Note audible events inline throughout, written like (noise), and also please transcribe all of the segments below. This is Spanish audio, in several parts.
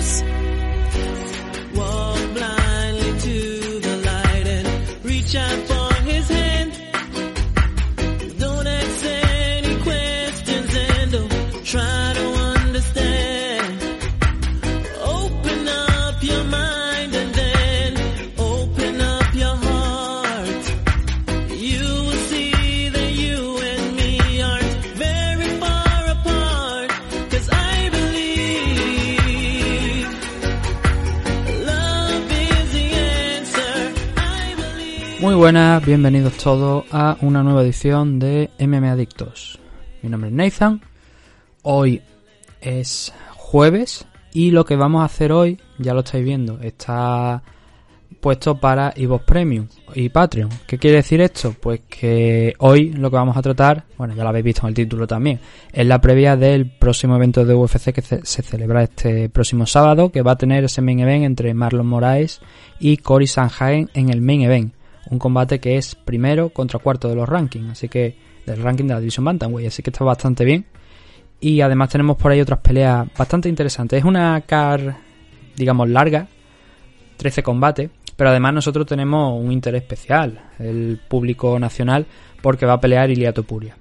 adictos. Buenas, bienvenidos todos a una nueva edición de MM Adictos. Mi nombre es Nathan. Hoy es jueves y lo que vamos a hacer hoy, ya lo estáis viendo, está puesto para iVoox Premium y Patreon. ¿Qué quiere decir esto? Pues que hoy lo que vamos a tratar, bueno, ya lo habéis visto en el título también, es la previa del próximo evento de UFC que se, se celebra este próximo sábado, que va a tener ese main event entre Marlon Moraes y Cory Sanhagen en el main event. Un combate que es primero contra cuarto de los rankings, así que del ranking de la división Bantamweight, así que está bastante bien. Y además tenemos por ahí otras peleas bastante interesantes. Es una car, digamos, larga, 13 combates, pero además nosotros tenemos un interés especial, el público nacional, porque va a pelear Ilia Topuria.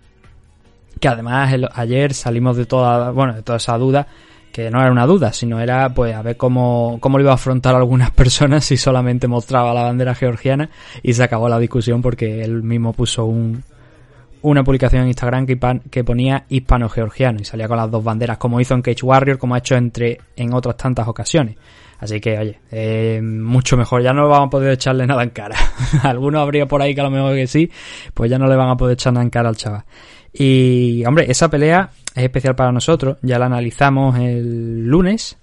Que además ayer salimos de toda, bueno, de toda esa duda, que no era una duda, sino era pues a ver cómo, cómo lo iba a afrontar algunas (laughs) personas si solamente mostraba la bandera georgiana y se acabó la discusión porque él mismo puso un, una publicación en Instagram que, que ponía hispano-georgiano y salía con las dos banderas, como hizo en Cage Warrior, como ha hecho entre en otras tantas ocasiones. Así que, oye, eh, mucho mejor, ya no vamos a poder echarle nada en cara. (laughs) Algunos habría por ahí que a lo mejor que sí, pues ya no le van a poder echar nada en cara al chaval. Y, hombre, esa pelea es especial para nosotros, ya la analizamos el lunes,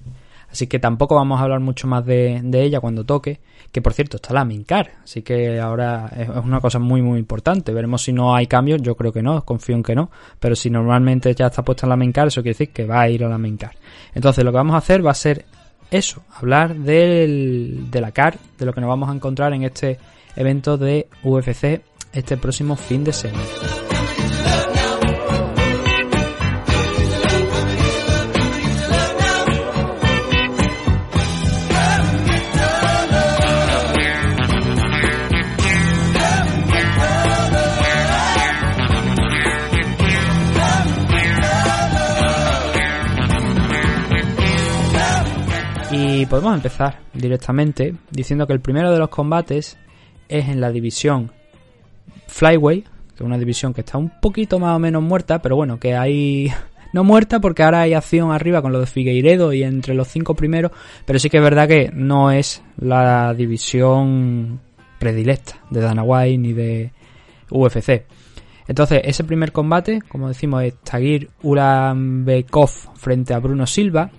así que tampoco vamos a hablar mucho más de, ella cuando toque, que por cierto está la Mincar, así que ahora es es una cosa muy muy importante, veremos si no hay cambios, yo creo que no, confío en que no, pero si normalmente ya está puesta en la Mincar, eso quiere decir que va a ir a la Mincar. Entonces lo que vamos a hacer va a ser eso, hablar del, de la CAR, de lo que nos vamos a encontrar en este evento de UFC este próximo fin de semana. Y podemos empezar directamente diciendo que el primero de los combates es en la división Flyway, que es una división que está un poquito más o menos muerta, pero bueno, que hay... (laughs) No muerta porque ahora hay acción arriba con lo de Figueiredo y entre los cinco primeros, pero sí que es verdad que no es la división predilecta de Dana White ni de UFC. Entonces, ese primer combate, como decimos, es Tagir Ulanbekov frente a Bruno Silva.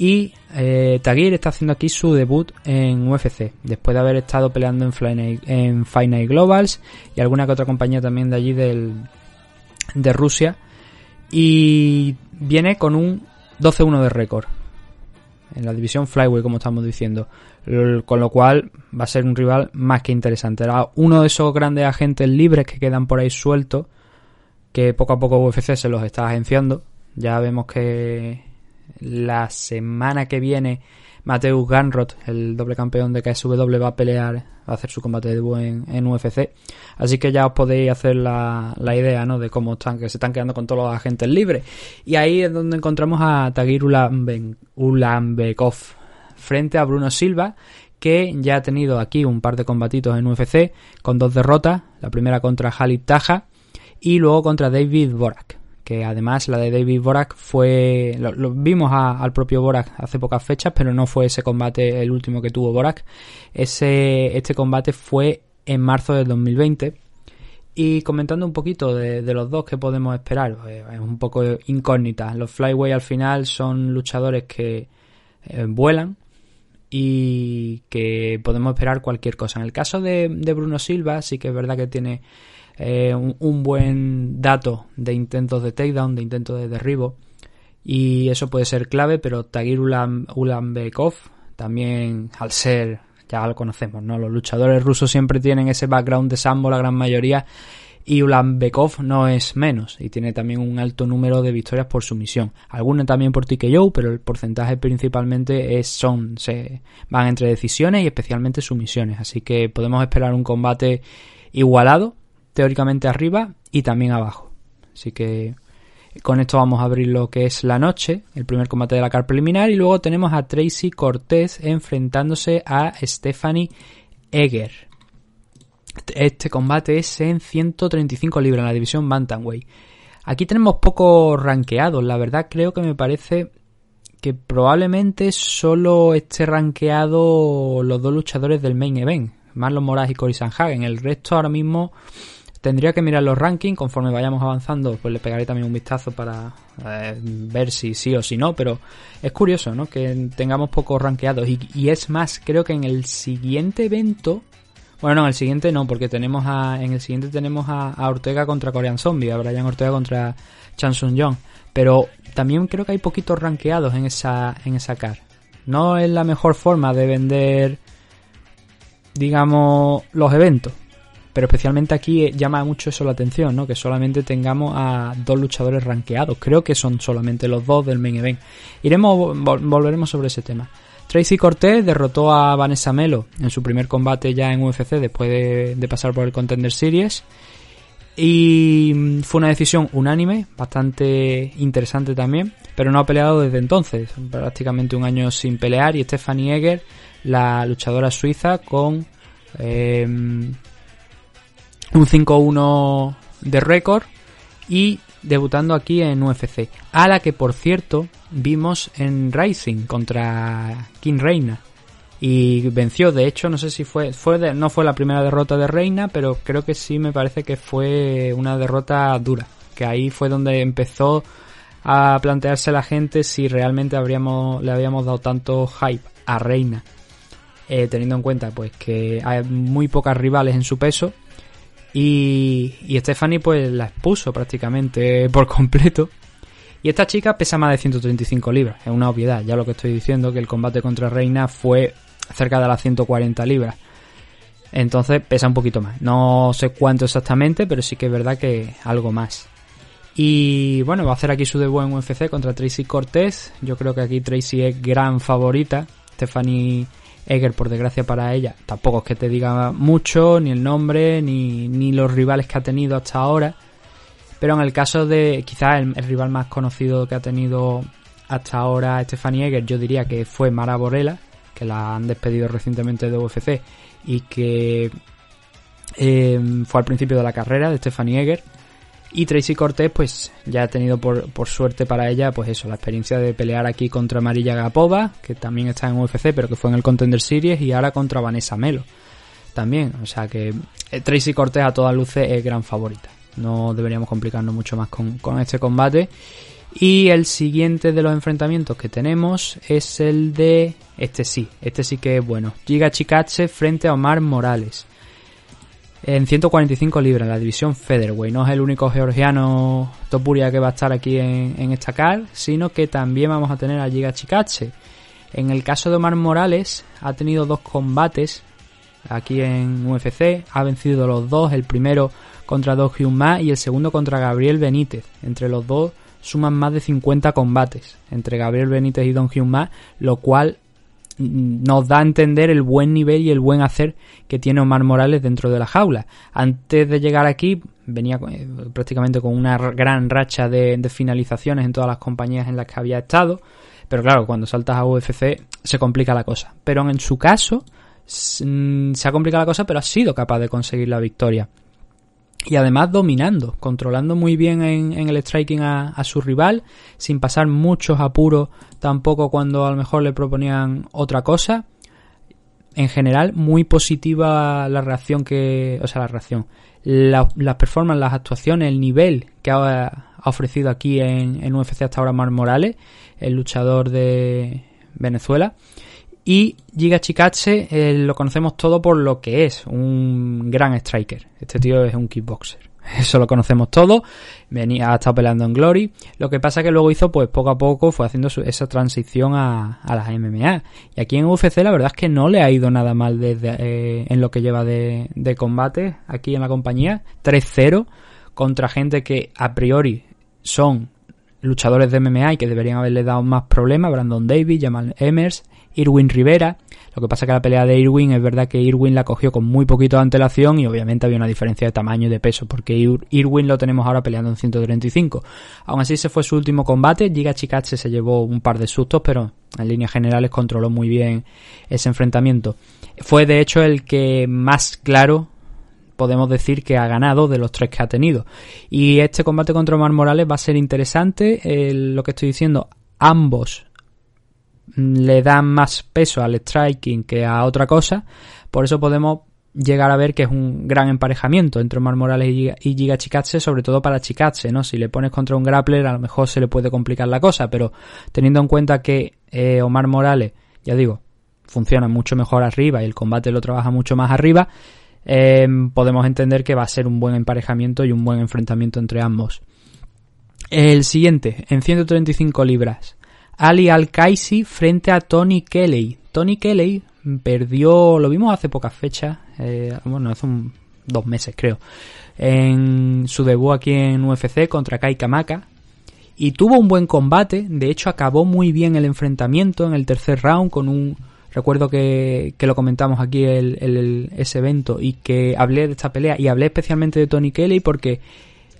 Y eh, Tagir está haciendo aquí su debut en UFC, después de haber estado peleando en, Fly Globals y alguna que otra compañía también de allí del, de Rusia. Y viene con un 12-1 de récord en la división Flyway, como estamos diciendo. Con lo cual va a ser un rival más que interesante. Era uno de esos grandes agentes libres que quedan por ahí sueltos, que poco a poco UFC se los está agenciando. Ya vemos que la semana que viene Mateus Ganrot, el doble campeón de KSW, va a pelear, va a hacer su combate de debut en, UFC. Así que ya os podéis hacer la, la idea, ¿no? De cómo están, que se están quedando con todos los agentes libres. Y ahí es donde encontramos a Tagir Ulanbekov frente a Bruno Silva, que ya ha tenido aquí un par de combatitos en UFC, con dos derrotas, la primera contra Halid Taja y luego contra David Borak que además la de David Borak fue lo, vimos al propio Borak hace pocas fechas pero no fue ese combate el último que tuvo Borak ese este combate fue en marzo del 2020 y comentando un poquito de, los dos que podemos esperar pues, es un poco incógnita. Los flyway al final son luchadores que eh, vuelan y que podemos esperar cualquier cosa. En el caso de, de Bruno Silva, sí que es verdad que tiene eh, un, buen dato de intentos de takedown, de intentos de derribo, y eso puede ser clave, pero Tagir Ulan, también, al ser, ya lo conocemos, ¿no? Los luchadores rusos siempre tienen ese background de sambo, la gran mayoría, Y Ulanbekov no es menos y tiene también un alto número de victorias por sumisión. Algunas también por TKO, pero el porcentaje principalmente es son se van entre decisiones y especialmente sumisiones, así que podemos esperar un combate igualado, teóricamente arriba y también abajo. Así que con esto vamos a abrir lo que es la noche, el primer combate de la car preliminar y luego tenemos a Tracy Cortés enfrentándose a Stephanie Egger. Este combate es en 135 libras en la división Bantamweight. Aquí tenemos pocos ranqueados, la verdad creo que me parece que probablemente solo esté rankeado los dos luchadores del main event, Marlon Moraes y Cory Sanhagen. El resto ahora mismo tendría que mirar los rankings conforme vayamos avanzando, pues le pegaré también un vistazo para eh, ver si sí o si no, pero es curioso, ¿no? Que tengamos pocos rankeados y, y es más, creo que en el siguiente evento bueno, no, en el siguiente no, porque tenemos a, en el siguiente tenemos a, Ortega contra Korean Zombie, a Brian Ortega contra Chan Sung Jong. Pero también creo que hay poquitos rankeados en esa, en esa car. No es la mejor forma de vender, digamos, los eventos. Pero especialmente aquí llama mucho eso la atención, ¿no? Que solamente tengamos a dos luchadores rankeados. Creo que son solamente los dos del main event. Iremos, volveremos sobre ese tema. Tracy Cortez derrotó a Vanessa Melo en su primer combate ya en UFC después de, pasar por el Contender Series. Y mm, fue una decisión unánime, bastante interesante también, pero no ha peleado desde entonces, prácticamente un año sin pelear. Y Stephanie Egger, la luchadora suiza, con em, un 5-1 de récord y debutando aquí en UFC. A la que, por cierto, vimos en Rising contra King Reina. Y venció, de hecho, no sé si fue, fue no fue la primera derrota de Reina, pero creo que sí me parece que fue una derrota dura. Que ahí fue donde empezó a plantearse la gente si realmente habríamos, le habíamos dado tanto hype a Reina. Eh, teniendo en cuenta pues que hay muy pocas rivales en su peso y, y Stephanie pues la expuso prácticamente por completo. Y esta chica pesa más de 135 libras, es una obviedad, ya lo que estoy diciendo, que el combate contra Reina fue cerca de las 140 libras. Entonces pesa un poquito más. No sé cuánto exactamente, pero sí que es verdad que algo más. Y bueno, va a hacer aquí su debut en UFC contra Tracy Cortés. Yo creo que aquí Tracy es gran favorita. Stephanie Eger, por desgracia para ella, tampoco es que te diga mucho, ni el nombre, ni, ni los rivales que ha tenido hasta ahora. Pero en el caso de quizás el, rival más conocido que ha tenido hasta ahora Stephanie Eger, yo diría que fue Mara Borella, que la han despedido recientemente de UFC y que eh, fue al principio de la carrera de Stephanie Eger. Y Tracy Cortés, pues ya ha tenido por, por, suerte para ella, pues eso, la experiencia de pelear aquí contra Marilla Gapova, que también está en UFC, pero que fue en el Contender Series, y ahora contra Vanessa Melo. También, o sea que eh, Tracy Cortés a todas luces es gran favorita. No deberíamos complicarnos mucho más con, con este combate. Y el siguiente de los enfrentamientos que tenemos es el de. Este sí, este sí que es bueno. Giga Chikache frente a Omar Morales en 145 libras, la división Featherweight. No es el único georgiano Topuria que va a estar aquí en, esta car, sino que también vamos a tener a Giga Chikache. En el caso de Omar Morales, ha tenido dos combates aquí en UFC, ha vencido los dos, el primero contra Do Hyun Ma y el segundo contra Gabriel Benítez. Entre los dos suman más de 50 combates entre Gabriel Benítez y Don Hyun Ma, lo cual nos da a entender el buen nivel y el buen hacer que tiene Omar Morales dentro de la jaula. Antes de llegar aquí venía eh, prácticamente con una gran racha de, finalizaciones en todas las compañías en las que había estado, pero claro, cuando saltas a UFC se complica la cosa. Pero en su caso mm, se ha complicado la cosa, pero ha sido capaz de conseguir la victoria y además dominando, controlando muy bien en, el striking a, su rival, sin pasar muchos apuros tampoco cuando a lo mejor le proponían otra cosa. En general, muy positiva la reacción que, o sea, la reacción, las performances, las actuaciones, el nivel que ha, ofrecido aquí en, en UFC hasta ahora Mar Morales, el luchador de Venezuela. Y Giga Chikache eh, lo conocemos todo por lo que es, un gran striker. Este tío es un kickboxer. (laughs) eso lo conocemos todos. Venía, ha estado peleando en Glory. Lo que pasa que luego hizo, pues poco a poco, fue haciendo esa transición a, a las MMA. Y aquí en UFC la verdad es que no le ha ido nada mal desde, eh, en lo que lleva de, de combate aquí en la compañía. 3-0 contra gente que a priori son luchadores de MMA y que deberían haberle dado más problemas. Brandon Davis, Jamal Emers, Irwin Rivera. Lo que pasa que la pelea de Irwin es verdad que Irwin la cogió con muy poquito de antelación y obviamente había una diferencia de tamaño y de peso porque Irwin lo tenemos ahora peleando en 135. Aún así se fue su último combate, Giga Chikache se llevó un par de sustos pero en líneas generales controló muy bien ese enfrentamiento. Fue de hecho el que más claro podemos decir que ha ganado de los tres que ha tenido. Y este combate contra Omar Morales va a ser interesante. lo que estoy diciendo, ambos le dan más peso al striking que a otra cosa. Por eso podemos llegar a ver que es un gran emparejamiento entre Omar Morales y Giga Chikatse, sobre todo para Chikatse, ¿no? Si le pones contra un grappler a lo mejor se le puede complicar la cosa, pero teniendo en cuenta que eh, Omar Morales, ya digo, funciona mucho mejor arriba y el combate lo trabaja mucho más arriba, eh, podemos entender que va a ser un buen emparejamiento y un buen enfrentamiento entre ambos. El siguiente, en 135 libras. Ali Al-Kaisi frente a Tony Kelly. Tony Kelly perdió, lo vimos hace pocas fechas, eh, bueno, hace dos meses creo, en su debut aquí en UFC contra Kai Kamaka. Y tuvo un buen combate, de hecho acabó muy bien el enfrentamiento en el tercer round con un... Recuerdo que, que lo comentamos aquí el, ese evento y que hablé de esta pelea y hablé especialmente de Tony Kelly porque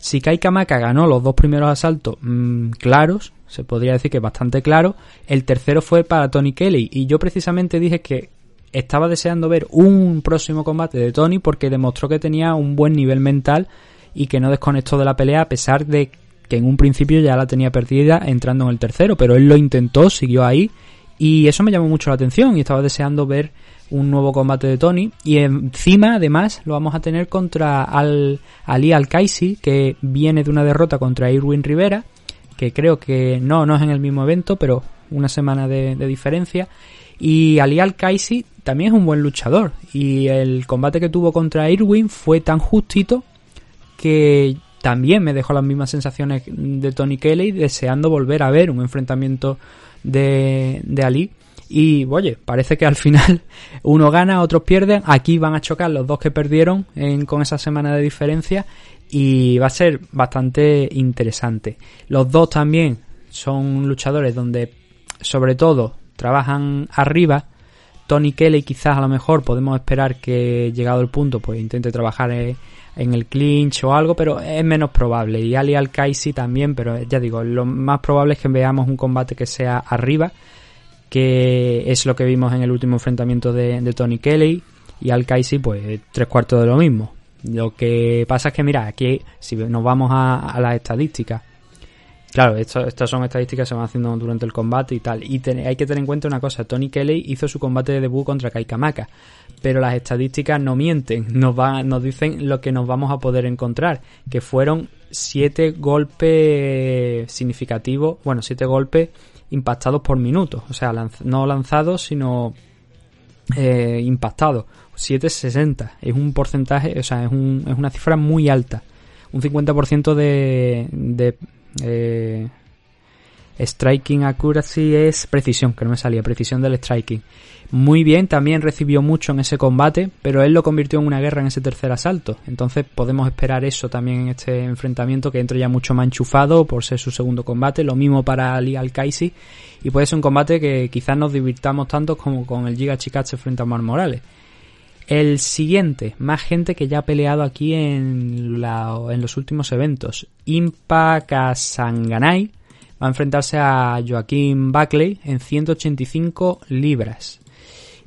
si Kai Kamaka ganó los dos primeros asaltos mm, claros, se podría decir que bastante claro. El tercero fue para Tony Kelly y yo precisamente dije que estaba deseando ver un próximo combate de Tony porque demostró que tenía un buen nivel mental y que no desconectó de la pelea a pesar de que en un principio ya la tenía perdida entrando en el tercero, pero él lo intentó, siguió ahí y eso me llamó mucho la atención y estaba deseando ver un nuevo combate de Tony y encima además lo vamos a tener contra Al, Ali Al-Kaisi que viene de una derrota contra Irwin Rivera que creo que no, no es en el mismo evento, pero una semana de, diferencia. Y Ali Al-Kaisi también es un buen luchador. Y el combate que tuvo contra Irwin fue tan justito que también me dejó las mismas sensaciones de Tony Kelly, deseando volver a ver un enfrentamiento de, de Ali. Y oye, parece que al final (laughs) uno gana, otros pierden. Aquí van a chocar los dos que perdieron con esa semana de diferencia y va a ser bastante interesante. Los dos también son luchadores donde sobre todo trabajan arriba. Tony Kelly quizás a lo mejor podemos esperar que llegado el punto pues intente trabajar en el clinch o algo, pero es menos probable. Y Ali Al-Kaisi también, pero ya digo, lo más probable es que veamos un combate que sea arriba, que es lo que vimos en el último enfrentamiento de, de Tony Kelly. Y Al-Kaisi pues tres cuartos de lo mismo. Lo que pasa es que, mira, aquí, si nos vamos a, las estadísticas, claro, estas son estadísticas que se van haciendo durante el combate y tal. Y hay que tener en cuenta una cosa: Tony Kelly hizo su combate de debut contra Kai Kamaka, pero las estadísticas no mienten, (laughs) nos, nos dicen lo que nos vamos a poder encontrar, que fueron siete golpes significativos, bueno, siete golpes impactados por minuto, o sea, no lanzados, sino eh, impactados. 760. Es un porcentaje, o sea, es, un, es una cifra muy alta. Un 50% de, de eh, striking accuracy es precisión, que no me salía, precisión del striking. Muy bien, también recibió mucho en ese combate, pero él lo convirtió en una guerra en ese tercer asalto. Entonces podemos esperar eso también en este enfrentamiento, que entre ya mucho más enchufado por ser su segundo combate. Lo mismo para Ali Al-Kaisi. Y puede ser un combate que quizás nos divirtamos tanto como con el Giga Chikache frente a Mar Morales. El siguiente, más gente que ya ha peleado aquí en, en los últimos eventos. Impa Kasanganay va a enfrentarse a Joaquín Buckley en 185 libras.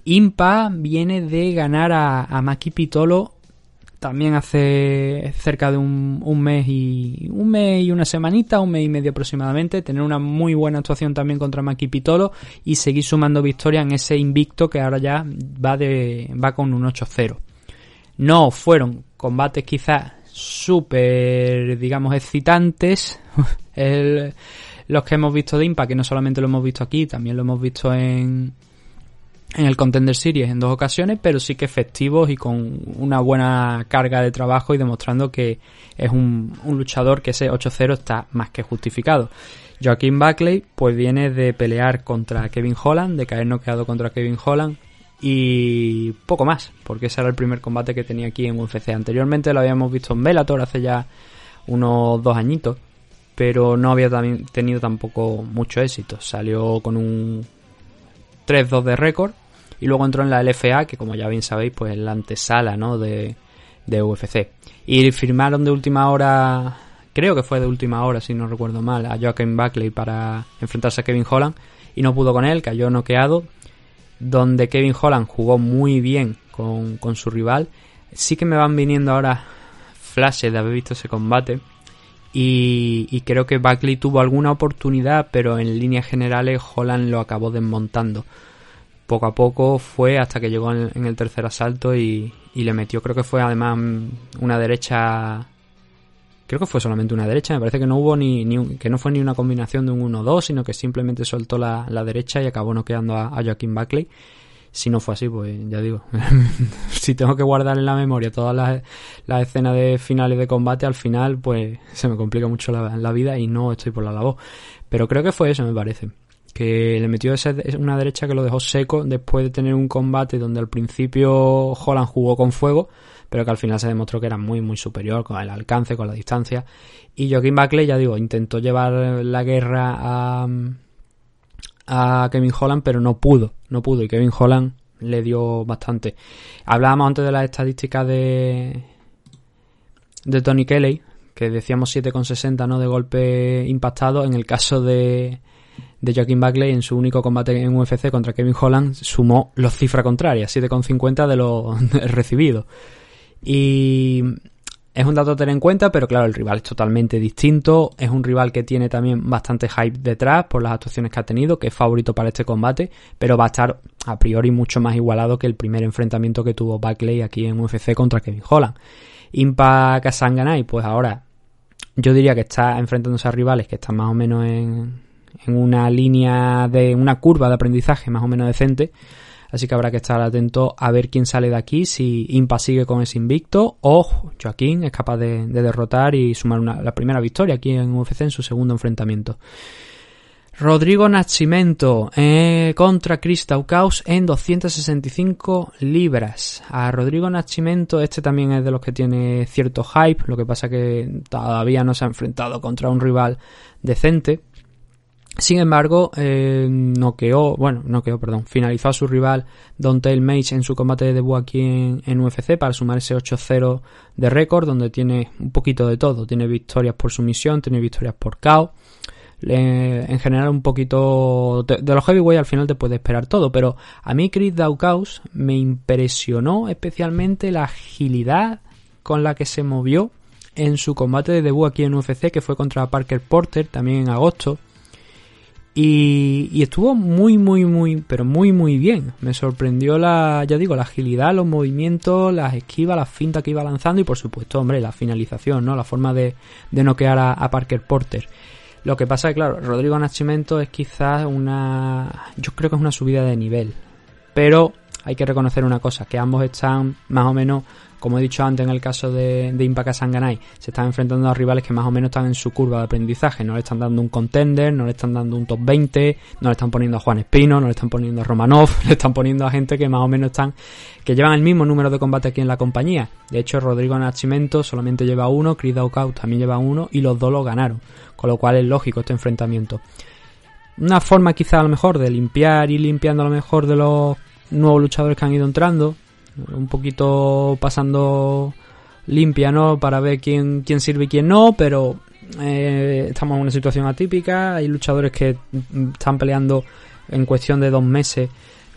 Impa viene de ganar a, a Maki Pitolo también hace cerca de un, mes y un mes y una semanita, un mes y medio aproximadamente, tener una muy buena actuación también contra Maki Pitolo y seguir sumando victorias en ese invicto que ahora ya va de va con un 8-0. No fueron combates quizás súper, digamos, excitantes. (laughs) los que hemos visto de Impa, que no solamente lo hemos visto aquí, también lo hemos visto en, en el Contender Series en dos ocasiones, pero sí que efectivos y con una buena carga de trabajo y demostrando que es un, un luchador que ese 8-0 está más que justificado. Joaquín Buckley pues viene de pelear contra Kevin Holland, de caer noqueado contra Kevin Holland y poco más, porque ese era el primer combate que tenía aquí en UFC. Anteriormente lo habíamos visto en Bellator hace ya unos dos añitos, pero no había tenido tampoco mucho éxito. Salió con un 3-2 de récord y luego entró en la LFA, que como ya bien sabéis, pues es la antesala ¿no? de, de UFC. Y firmaron de última hora, creo que fue de última hora, si no recuerdo mal, a Joaquin Buckley para enfrentarse a Kevin Holland y no pudo con él, cayó noqueado, donde Kevin Holland jugó muy bien con, con su rival. Sí que me van viniendo ahora flashes de haber visto ese combate. Y, creo que Buckley tuvo alguna oportunidad, pero en líneas generales Holland lo acabó desmontando. Poco a poco fue hasta que llegó en, en el tercer asalto y, y, le metió, creo que fue además una derecha, creo que fue solamente una derecha, me parece que no hubo ni, ni un, que no fue ni una combinación de un 1-2, sino que simplemente soltó la, la, derecha y acabó noqueando a, a Joaquín Buckley si no fue así, pues ya digo, (laughs) si tengo que guardar en la memoria todas las, las, escenas de finales de combate, al final, pues se me complica mucho la, vida y no estoy por la labor. Pero creo que fue eso, me parece. Que le metió esa, una derecha que lo dejó seco después de tener un combate donde al principio Holland jugó con fuego, pero que al final se demostró que era muy, muy superior con el alcance, con la distancia. Y Joaquín Buckley, ya digo, intentó llevar la guerra a a Kevin Holland, pero no pudo, no pudo y Kevin Holland le dio bastante. Hablábamos antes de las estadísticas de de Tony Kelly, que decíamos 7,60 ¿no? de golpe impactado. En el caso de, de Joaquín Buckley, en su único combate en UFC contra Kevin Holland, sumó los cifras contrarias, 7,50 de los (laughs) recibidos. Y es un dato a tener en cuenta, pero claro, el rival es totalmente distinto. Es un rival que tiene también bastante hype detrás por las actuaciones que ha tenido, que es favorito para este combate, pero va a estar a priori mucho más igualado que el primer enfrentamiento que tuvo Buckley aquí en UFC contra Kevin Holland. Impa Kasanganay, pues ahora yo diría que está enfrentándose a rivales que están más o menos en, en una línea de una curva de aprendizaje más o menos decente Así que habrá que estar atento a ver quién sale de aquí, si Impa sigue con ese invicto o Joaquín es capaz de, de derrotar y sumar una, la primera victoria aquí en UFC en su segundo enfrentamiento. Rodrigo Nascimento eh, contra Chris Daukaus en 265 libras. A Rodrigo Nascimento, este también es de los que tiene cierto hype, lo que pasa que todavía no se ha enfrentado contra un rival decente. Sin embargo, eh, noqueó, bueno, noqueó, perdón, finalizó a su rival Dontel Mage en su combate de debut aquí en, UFC para sumar ese 8-0 de récord, donde tiene un poquito de todo. Tiene victorias por sumisión, tiene victorias por KO. En general, un poquito de, de los heavyweight al final te puede esperar todo, pero a mí Chris Daukaus me impresionó especialmente la agilidad con la que se movió en su combate de debut aquí en UFC, que fue contra Parker Porter también en agosto y, y, estuvo muy, muy, muy, pero muy, muy bien. Me sorprendió la, ya digo, la agilidad, los movimientos, las esquivas, las fintas que iba lanzando y por supuesto, hombre, la finalización, ¿no? La forma de, de noquear a, a Parker Porter. Lo que pasa es que, claro, Rodrigo Nascimento es quizás una, yo creo que es una subida de nivel. Pero hay que reconocer una cosa, que ambos están más o menos como he dicho antes en el caso de, de Impaka se están enfrentando a rivales que más o menos están en su curva de aprendizaje. No le están dando un contender, no le están dando un top 20, no le están poniendo a Juan Espino, no le están poniendo a Romanov, (laughs) le están poniendo a gente que más o menos están, que llevan el mismo número de combate aquí en la compañía. De hecho, Rodrigo Nachimento solamente lleva uno, Chris Daukaut también lleva uno y los dos lo ganaron. Con lo cual es lógico este enfrentamiento. Una forma quizá a lo mejor de limpiar y limpiando a lo mejor de los nuevos luchadores que han ido entrando, un poquito pasando limpia, ¿no? Para ver quién, quién sirve y quién no, pero eh, estamos en una situación atípica. Hay luchadores que están peleando en cuestión de dos meses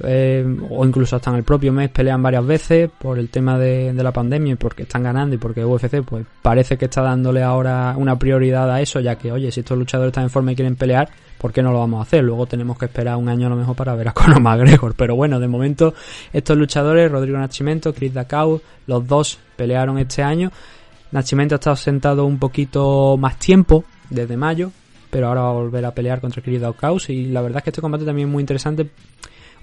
eh, o incluso hasta en el propio mes pelean varias veces por el tema de, la pandemia y porque están ganando y porque UFC pues parece que está dándole ahora una prioridad a eso ya que oye si estos luchadores están en forma y quieren pelear ¿por qué no lo vamos a hacer? Luego tenemos que esperar un año a lo mejor para ver a (laughs) Conor McGregor. Pero bueno de momento estos luchadores Rodrigo Nachimento, Chris Dacau los dos pelearon este año. Nachimento ha estado sentado un poquito más tiempo desde mayo pero ahora va a volver a pelear contra Chris Dacau. Y la verdad es que este combate también es muy interesante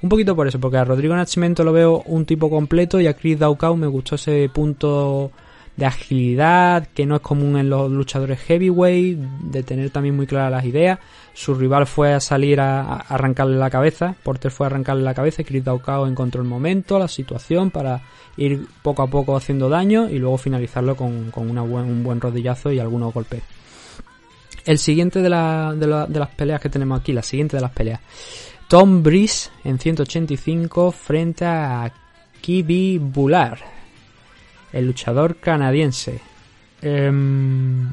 Un poquito por eso, porque a Rodrigo Nascimento lo veo un tipo completo y a Chris Daukau me gustó ese punto de agilidad que no es común en los luchadores heavyweight, de tener también muy claras las ideas. Su rival fue a salir a, arrancarle la cabeza, Porter fue a arrancarle la cabeza y Chris Daukau encontró el momento, la situación para ir poco a poco haciendo daño y luego finalizarlo con, con un buen rodillazo y algunos golpes. El siguiente de, de, de las peleas que tenemos aquí, la siguiente de las peleas. Tom Breeze en 185 frente a Kibi Bular, el luchador canadiense. Em,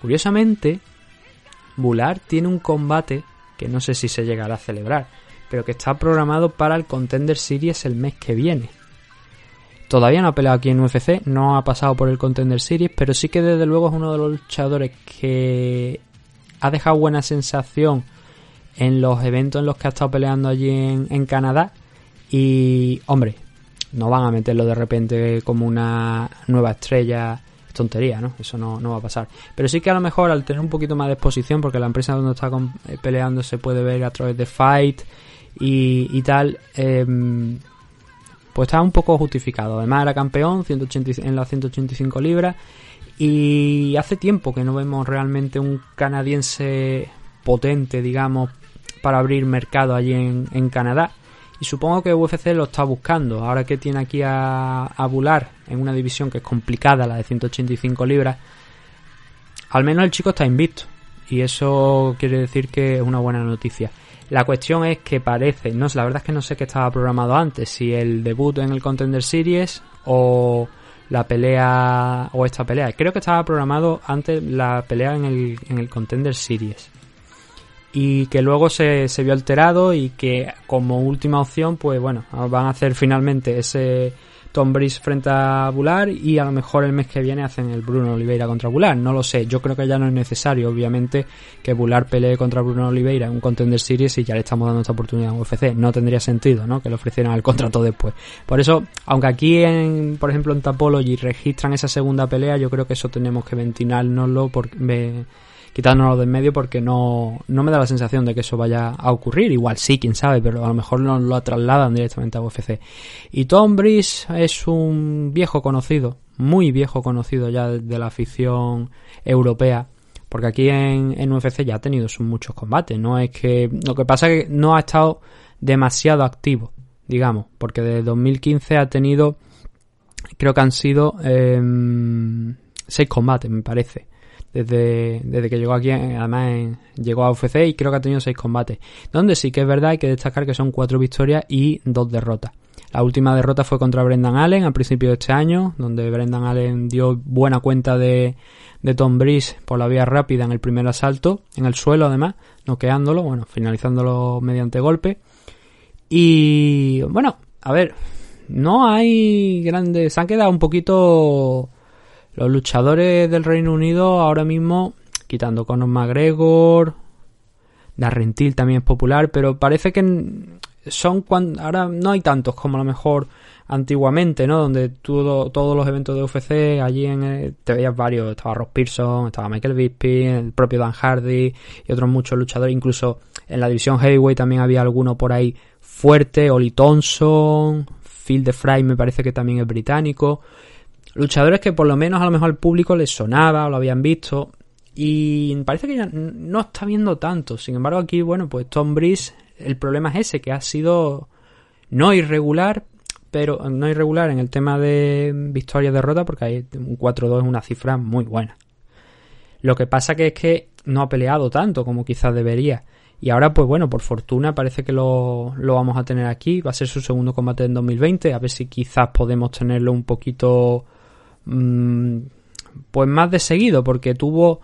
curiosamente, Bular tiene un combate que no sé si se llegará a celebrar, pero que está programado para el Contender Series el mes que viene. Todavía no ha peleado aquí en UFC, no ha pasado por el Contender Series, pero sí que desde luego es uno de los luchadores que ha dejado buena sensación en los eventos en los que ha estado peleando allí en, en Canadá. Y, hombre, no van a meterlo de repente como una nueva estrella. Es tontería, ¿no? Eso no, no va a pasar. Pero sí que a lo mejor al tener un poquito más de exposición, porque la empresa donde está eh, peleando se puede ver a través de Fight y, y tal, em, pues está un poco justificado. Además era campeón 180 en las 185 libras y hace tiempo que no vemos realmente un canadiense potente, digamos, para abrir mercado allí en, Canadá. Y supongo que UFC lo está buscando. Ahora que tiene aquí a, Bular en una división que es complicada, la de 185 libras, al menos el chico está invicto. Y eso quiere decir que es una buena noticia. La cuestión es que parece, no la verdad es que no sé qué estaba programado antes, si el debut en el Contender Series o la pelea o esta pelea. Creo que estaba programado antes la pelea en el, en el Contender Series. Y que luego se, se vio alterado y que como última opción, pues bueno, van a hacer finalmente ese Tom Breeze frente a Bular y a lo mejor el mes que viene hacen el Bruno Oliveira contra Bular. No lo sé, yo creo que ya no es necesario, obviamente, que Bular pelee contra Bruno Oliveira en un Contender Series y ya le estamos dando esta oportunidad en UFC. No tendría sentido, ¿no? Que le ofrecieran el contrato después. Por eso, aunque aquí, en, por ejemplo, en Tapology registran esa segunda pelea, yo creo que eso tenemos que ventilárnoslo porque... me- quitárnoslo de en medio porque no, no me da la sensación de que eso vaya a ocurrir. Igual sí, quién sabe, pero a lo mejor nos lo trasladan directamente a UFC. Y Tom Breeze es un viejo conocido, muy viejo conocido ya de, la afición europea. Porque aquí en, en UFC ya ha tenido muchos combates. No es que. Lo que pasa es que no ha estado demasiado activo, digamos. Porque desde 2015 ha tenido. Creo que han sido. em, seis combates, me parece desde, desde que llegó aquí, además llegó a UFC y creo que ha tenido seis combates. Donde sí que es verdad, hay que destacar que son cuatro victorias y dos derrotas. La última derrota fue contra Brendan Allen al principio de este año, donde Brendan Allen dio buena cuenta de, de Tom Breeze por la vía rápida en el primer asalto, en el suelo además, noqueándolo, bueno, finalizándolo mediante golpe. Y bueno, a ver, no hay grandes, se han quedado un poquito los luchadores del Reino Unido ahora mismo, quitando Conor McGregor, Darren Till también es popular, pero parece que son cuando ahora no hay tantos como a lo mejor antiguamente, ¿no? Donde todo, todos los eventos de UFC, allí en te veías varios, estaba Ross Pearson, estaba Michael Bisping, el propio Dan Hardy y otros muchos luchadores, incluso en la división heavyweight también había alguno por ahí fuerte, Oli Thompson, Phil de Fry me parece que también es británico, luchadores que por lo menos a lo mejor al público les sonaba o lo habían visto y parece que ya no está viendo tanto. Sin embargo, aquí, bueno, pues Tom Breeze, el problema es ese, que ha sido no irregular, pero no irregular en el tema de victoria derrota, porque hay un 4-2 es una cifra muy buena. Lo que pasa que es que no ha peleado tanto como quizás debería. Y ahora, pues bueno, por fortuna parece que lo, lo vamos a tener aquí. Va a ser su segundo combate en 2020. A ver si quizás podemos tenerlo un poquito pues más de seguido, porque tuvo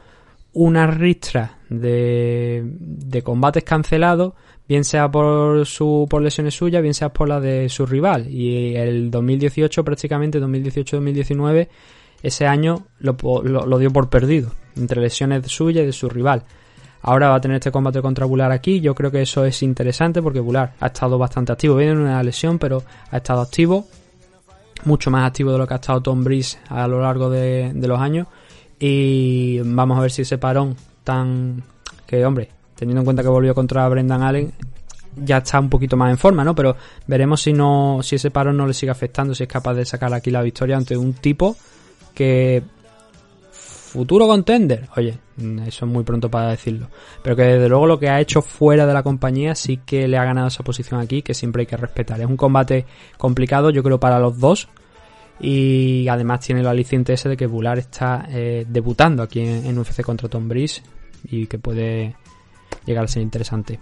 una ristra de, combates cancelados, bien sea por su por lesiones suyas, bien sea por la de su rival. Y el 2018, prácticamente 2018-2019, ese año lo, lo, lo dio por perdido, entre lesiones suyas y de su rival. Ahora va a tener este combate contra Bular aquí. Yo creo que eso es interesante porque Bular ha estado bastante activo. Viene una lesión, pero ha estado activo. Mucho más activo de lo que ha estado Tom Breeze a lo largo de, los años. Y vamos a ver si ese parón tan... Que hombre, teniendo en cuenta que volvió contra Brendan Allen, ya está un poquito más en forma, ¿no? Pero veremos si no, si ese paro no le sigue afectando, si es capaz de sacar aquí la victoria ante un tipo que futuro contender, oye, eso es muy pronto para decirlo, pero que desde luego lo que ha hecho fuera de la compañía sí que le ha ganado esa posición aquí, que siempre hay que respetar. Es un combate complicado, yo creo, para los dos. Y además tiene el aliciente ese de que Bular está eh, debutando aquí en, en UFC contra Tom Breeze y que puede llegar a ser interesante.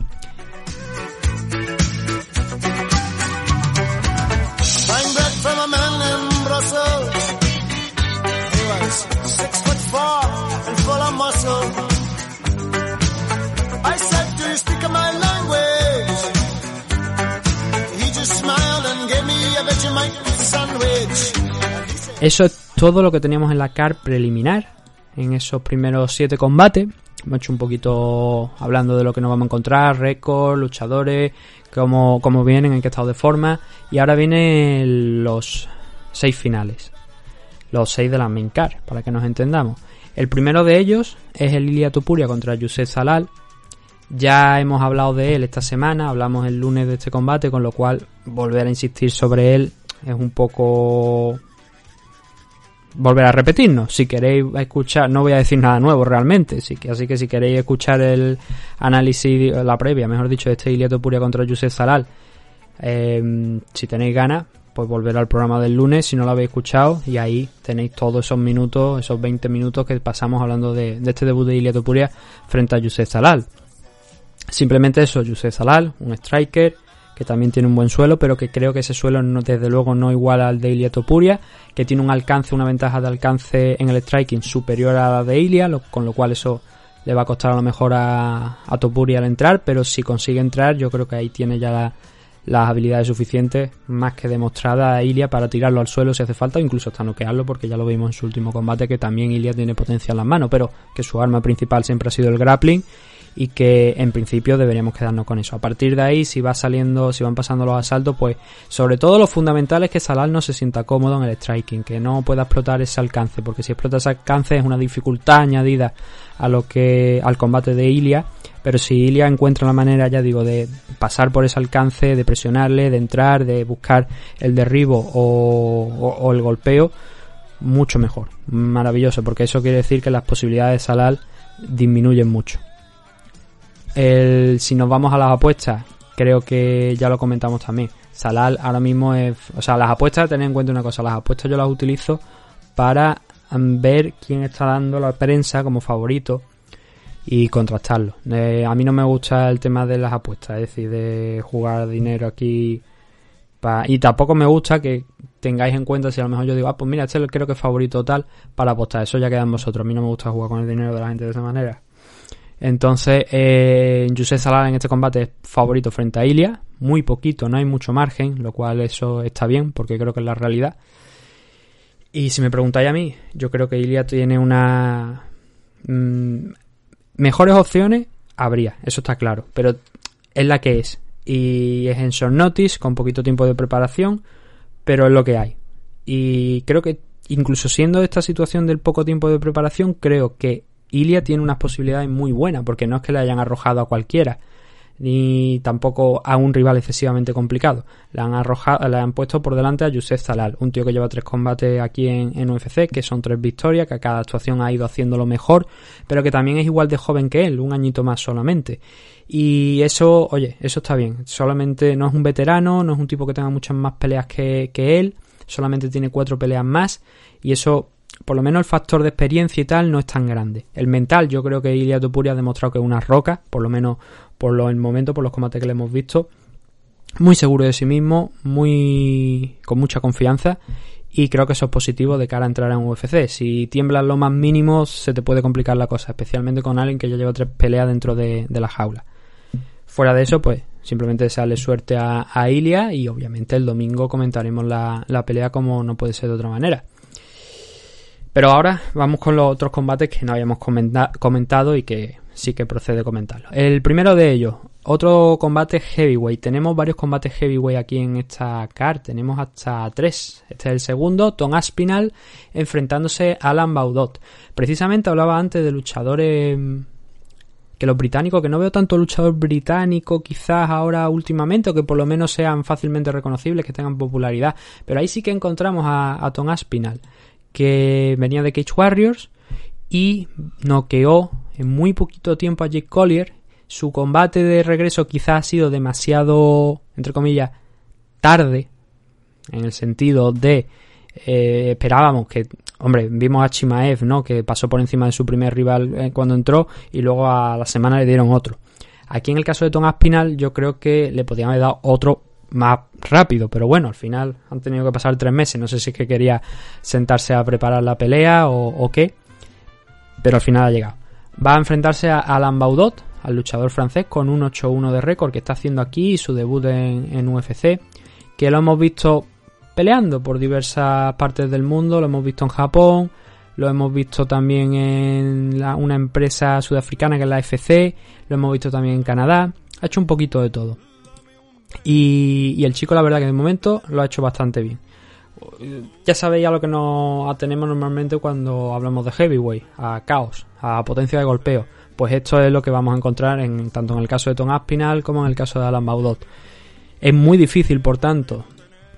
Eso es todo lo que teníamos en la car preliminar, en esos primeros siete combates. Hemos hecho un poquito hablando de lo que nos vamos a encontrar, récord, luchadores, cómo, cómo vienen, en qué estado de forma. Y ahora vienen los seis finales. Los seis de la main car, para que nos entendamos. El primero de ellos es el Ilia Tupuria contra Yusef Zalal. Ya hemos hablado de él esta semana, hablamos el lunes de este combate, con lo cual volver a insistir sobre él es un poco volver a repetirnos. Si queréis escuchar, no voy a decir nada nuevo realmente, así que, así que si queréis escuchar el análisis, la previa, mejor dicho, de este Iliato Puria contra Yusef Zalal, eh, si tenéis ganas, pues volver al programa del lunes si no lo habéis escuchado y ahí tenéis todos esos minutos, esos 20 minutos que pasamos hablando de, este debut de Iliato Puria frente a Yusef Zalal. Simplemente eso, Yusef Zalal, un striker, también tiene un buen suelo, pero que creo que ese suelo no, desde luego no igual al de Ilia Topuria, que tiene un alcance, una ventaja de alcance en el striking superior a la de Ilia, lo- con lo cual eso le va a costar a lo mejor a, Topuria al entrar, pero si consigue entrar, yo creo que ahí tiene ya la- las habilidades suficientes, más que demostradas a Ilia para tirarlo al suelo si hace falta, incluso hasta noquearlo, porque ya lo vimos en su último combate, que también Ilia tiene potencia en las manos, pero que su arma principal siempre ha sido el grappling y que en principio deberíamos quedarnos con eso. A partir de ahí, si va saliendo, si van pasando los asaltos, pues sobre todo lo fundamental es que Salal no se sienta cómodo en el striking, que no pueda explotar ese alcance, porque si explota ese alcance es una dificultad añadida a lo que al combate de Ilia, pero si Ilia encuentra la manera, ya digo, de pasar por ese alcance, de presionarle, de entrar, de buscar el derribo o, o- o el golpeo, mucho mejor, maravilloso, porque eso quiere decir que las posibilidades de Salal disminuyen mucho. El, si nos vamos a las apuestas, creo que ya lo comentamos también. Salal ahora mismo es. O sea, las apuestas, tened en cuenta una cosa: las apuestas yo las utilizo para ver quién está dando la prensa como favorito y contrastarlo. Eh, a mí no me gusta el tema de las apuestas, es decir, de jugar dinero aquí. y tampoco me gusta que tengáis en cuenta si a lo mejor yo digo, ah, pues mira, este creo que es favorito tal para apostar. Eso ya queda en vosotros. A mí no me gusta jugar con el dinero de la gente de esa manera. Entonces, eh, Yusef Salal en este combate es favorito frente a Ilia. Muy poquito, no hay mucho margen, lo cual eso está bien, porque creo que es la realidad. Y si me preguntáis a mí, yo creo que Ilia tiene una... mm, mejores opciones, habría, eso está claro, pero es la que es. Y es en short notice, con poquito tiempo de preparación, pero es lo que hay. Y creo que incluso siendo esta situación del poco tiempo de preparación, creo que Ilia tiene unas posibilidades muy buenas, porque no es que le hayan arrojado a cualquiera, ni tampoco a un rival excesivamente complicado. Le han arrojado, han puesto por delante a Yusef Zalal, un tío que lleva tres combates aquí en, en UFC, que son tres victorias, que a cada actuación ha ido haciéndolo mejor, pero que también es igual de joven que él, un añito más solamente. Y eso, oye, eso está bien. Solamente no es un veterano, no es un tipo que tenga muchas más peleas que, que él, solamente tiene cuatro peleas más, y eso por lo menos el factor de experiencia y tal no es tan grande. El mental, yo creo que Ilia Topuria ha demostrado que es una roca, por lo menos por lo, el momento, por los combates que le hemos visto. Muy seguro de sí mismo, muy con mucha confianza y creo que eso es positivo de cara a entrar en UFC. Si tiemblas lo más mínimo se te puede complicar la cosa, especialmente con alguien que ya lleva tres peleas dentro de, de la jaula. Fuera de eso, pues simplemente sale suerte a, a Ilia y obviamente el domingo comentaremos la, la pelea como no puede ser de otra manera. Pero ahora vamos con los otros combates que no habíamos comenta- comentado y que sí que procede comentarlo. El primero de ellos, otro combate heavyweight. Tenemos varios combates heavyweight aquí en esta card. Tenemos hasta tres. Este es el segundo. Tom Aspinal enfrentándose a Alan Baudot. Precisamente hablaba antes de luchadores mm, que los británicos, que no veo tanto luchador británico quizás ahora últimamente, o que por lo menos sean fácilmente reconocibles, que tengan popularidad, pero ahí sí que encontramos a, a Tom Aspinall, que venía de Cage Warriors y noqueó en muy poquito tiempo a Jake Collier. Su combate de regreso quizás ha sido demasiado, entre comillas, tarde, en el sentido de eh, esperábamos que, hombre, vimos a Chimaev, ¿no? Que pasó por encima de su primer rival eh, cuando entró y luego a la semana le dieron otro. Aquí en el caso de Tom Aspinal yo creo que le podían haber dado otro más rápido, pero bueno, al final han tenido que pasar tres meses. No sé si es que quería sentarse a preparar la pelea o, qué, pero al final ha llegado. Va a enfrentarse a Alan Baudot, al luchador francés, con un 8-1 de récord que está haciendo aquí, su debut en, en UFC, que lo hemos visto peleando por diversas partes del mundo, lo hemos visto en Japón, lo hemos visto también en la- una empresa sudafricana que es la FC, lo hemos visto también en Canadá, ha hecho un poquito de todo. Y, el chico la verdad que de momento lo ha hecho bastante bien. Ya sabéis a lo que nos atenemos normalmente cuando hablamos de heavyweight, a caos, a potencia de golpeo. Pues esto es lo que vamos a encontrar en, tanto en el caso de Tom Aspinall como en el caso de Alan Baudot. Es muy difícil, por tanto,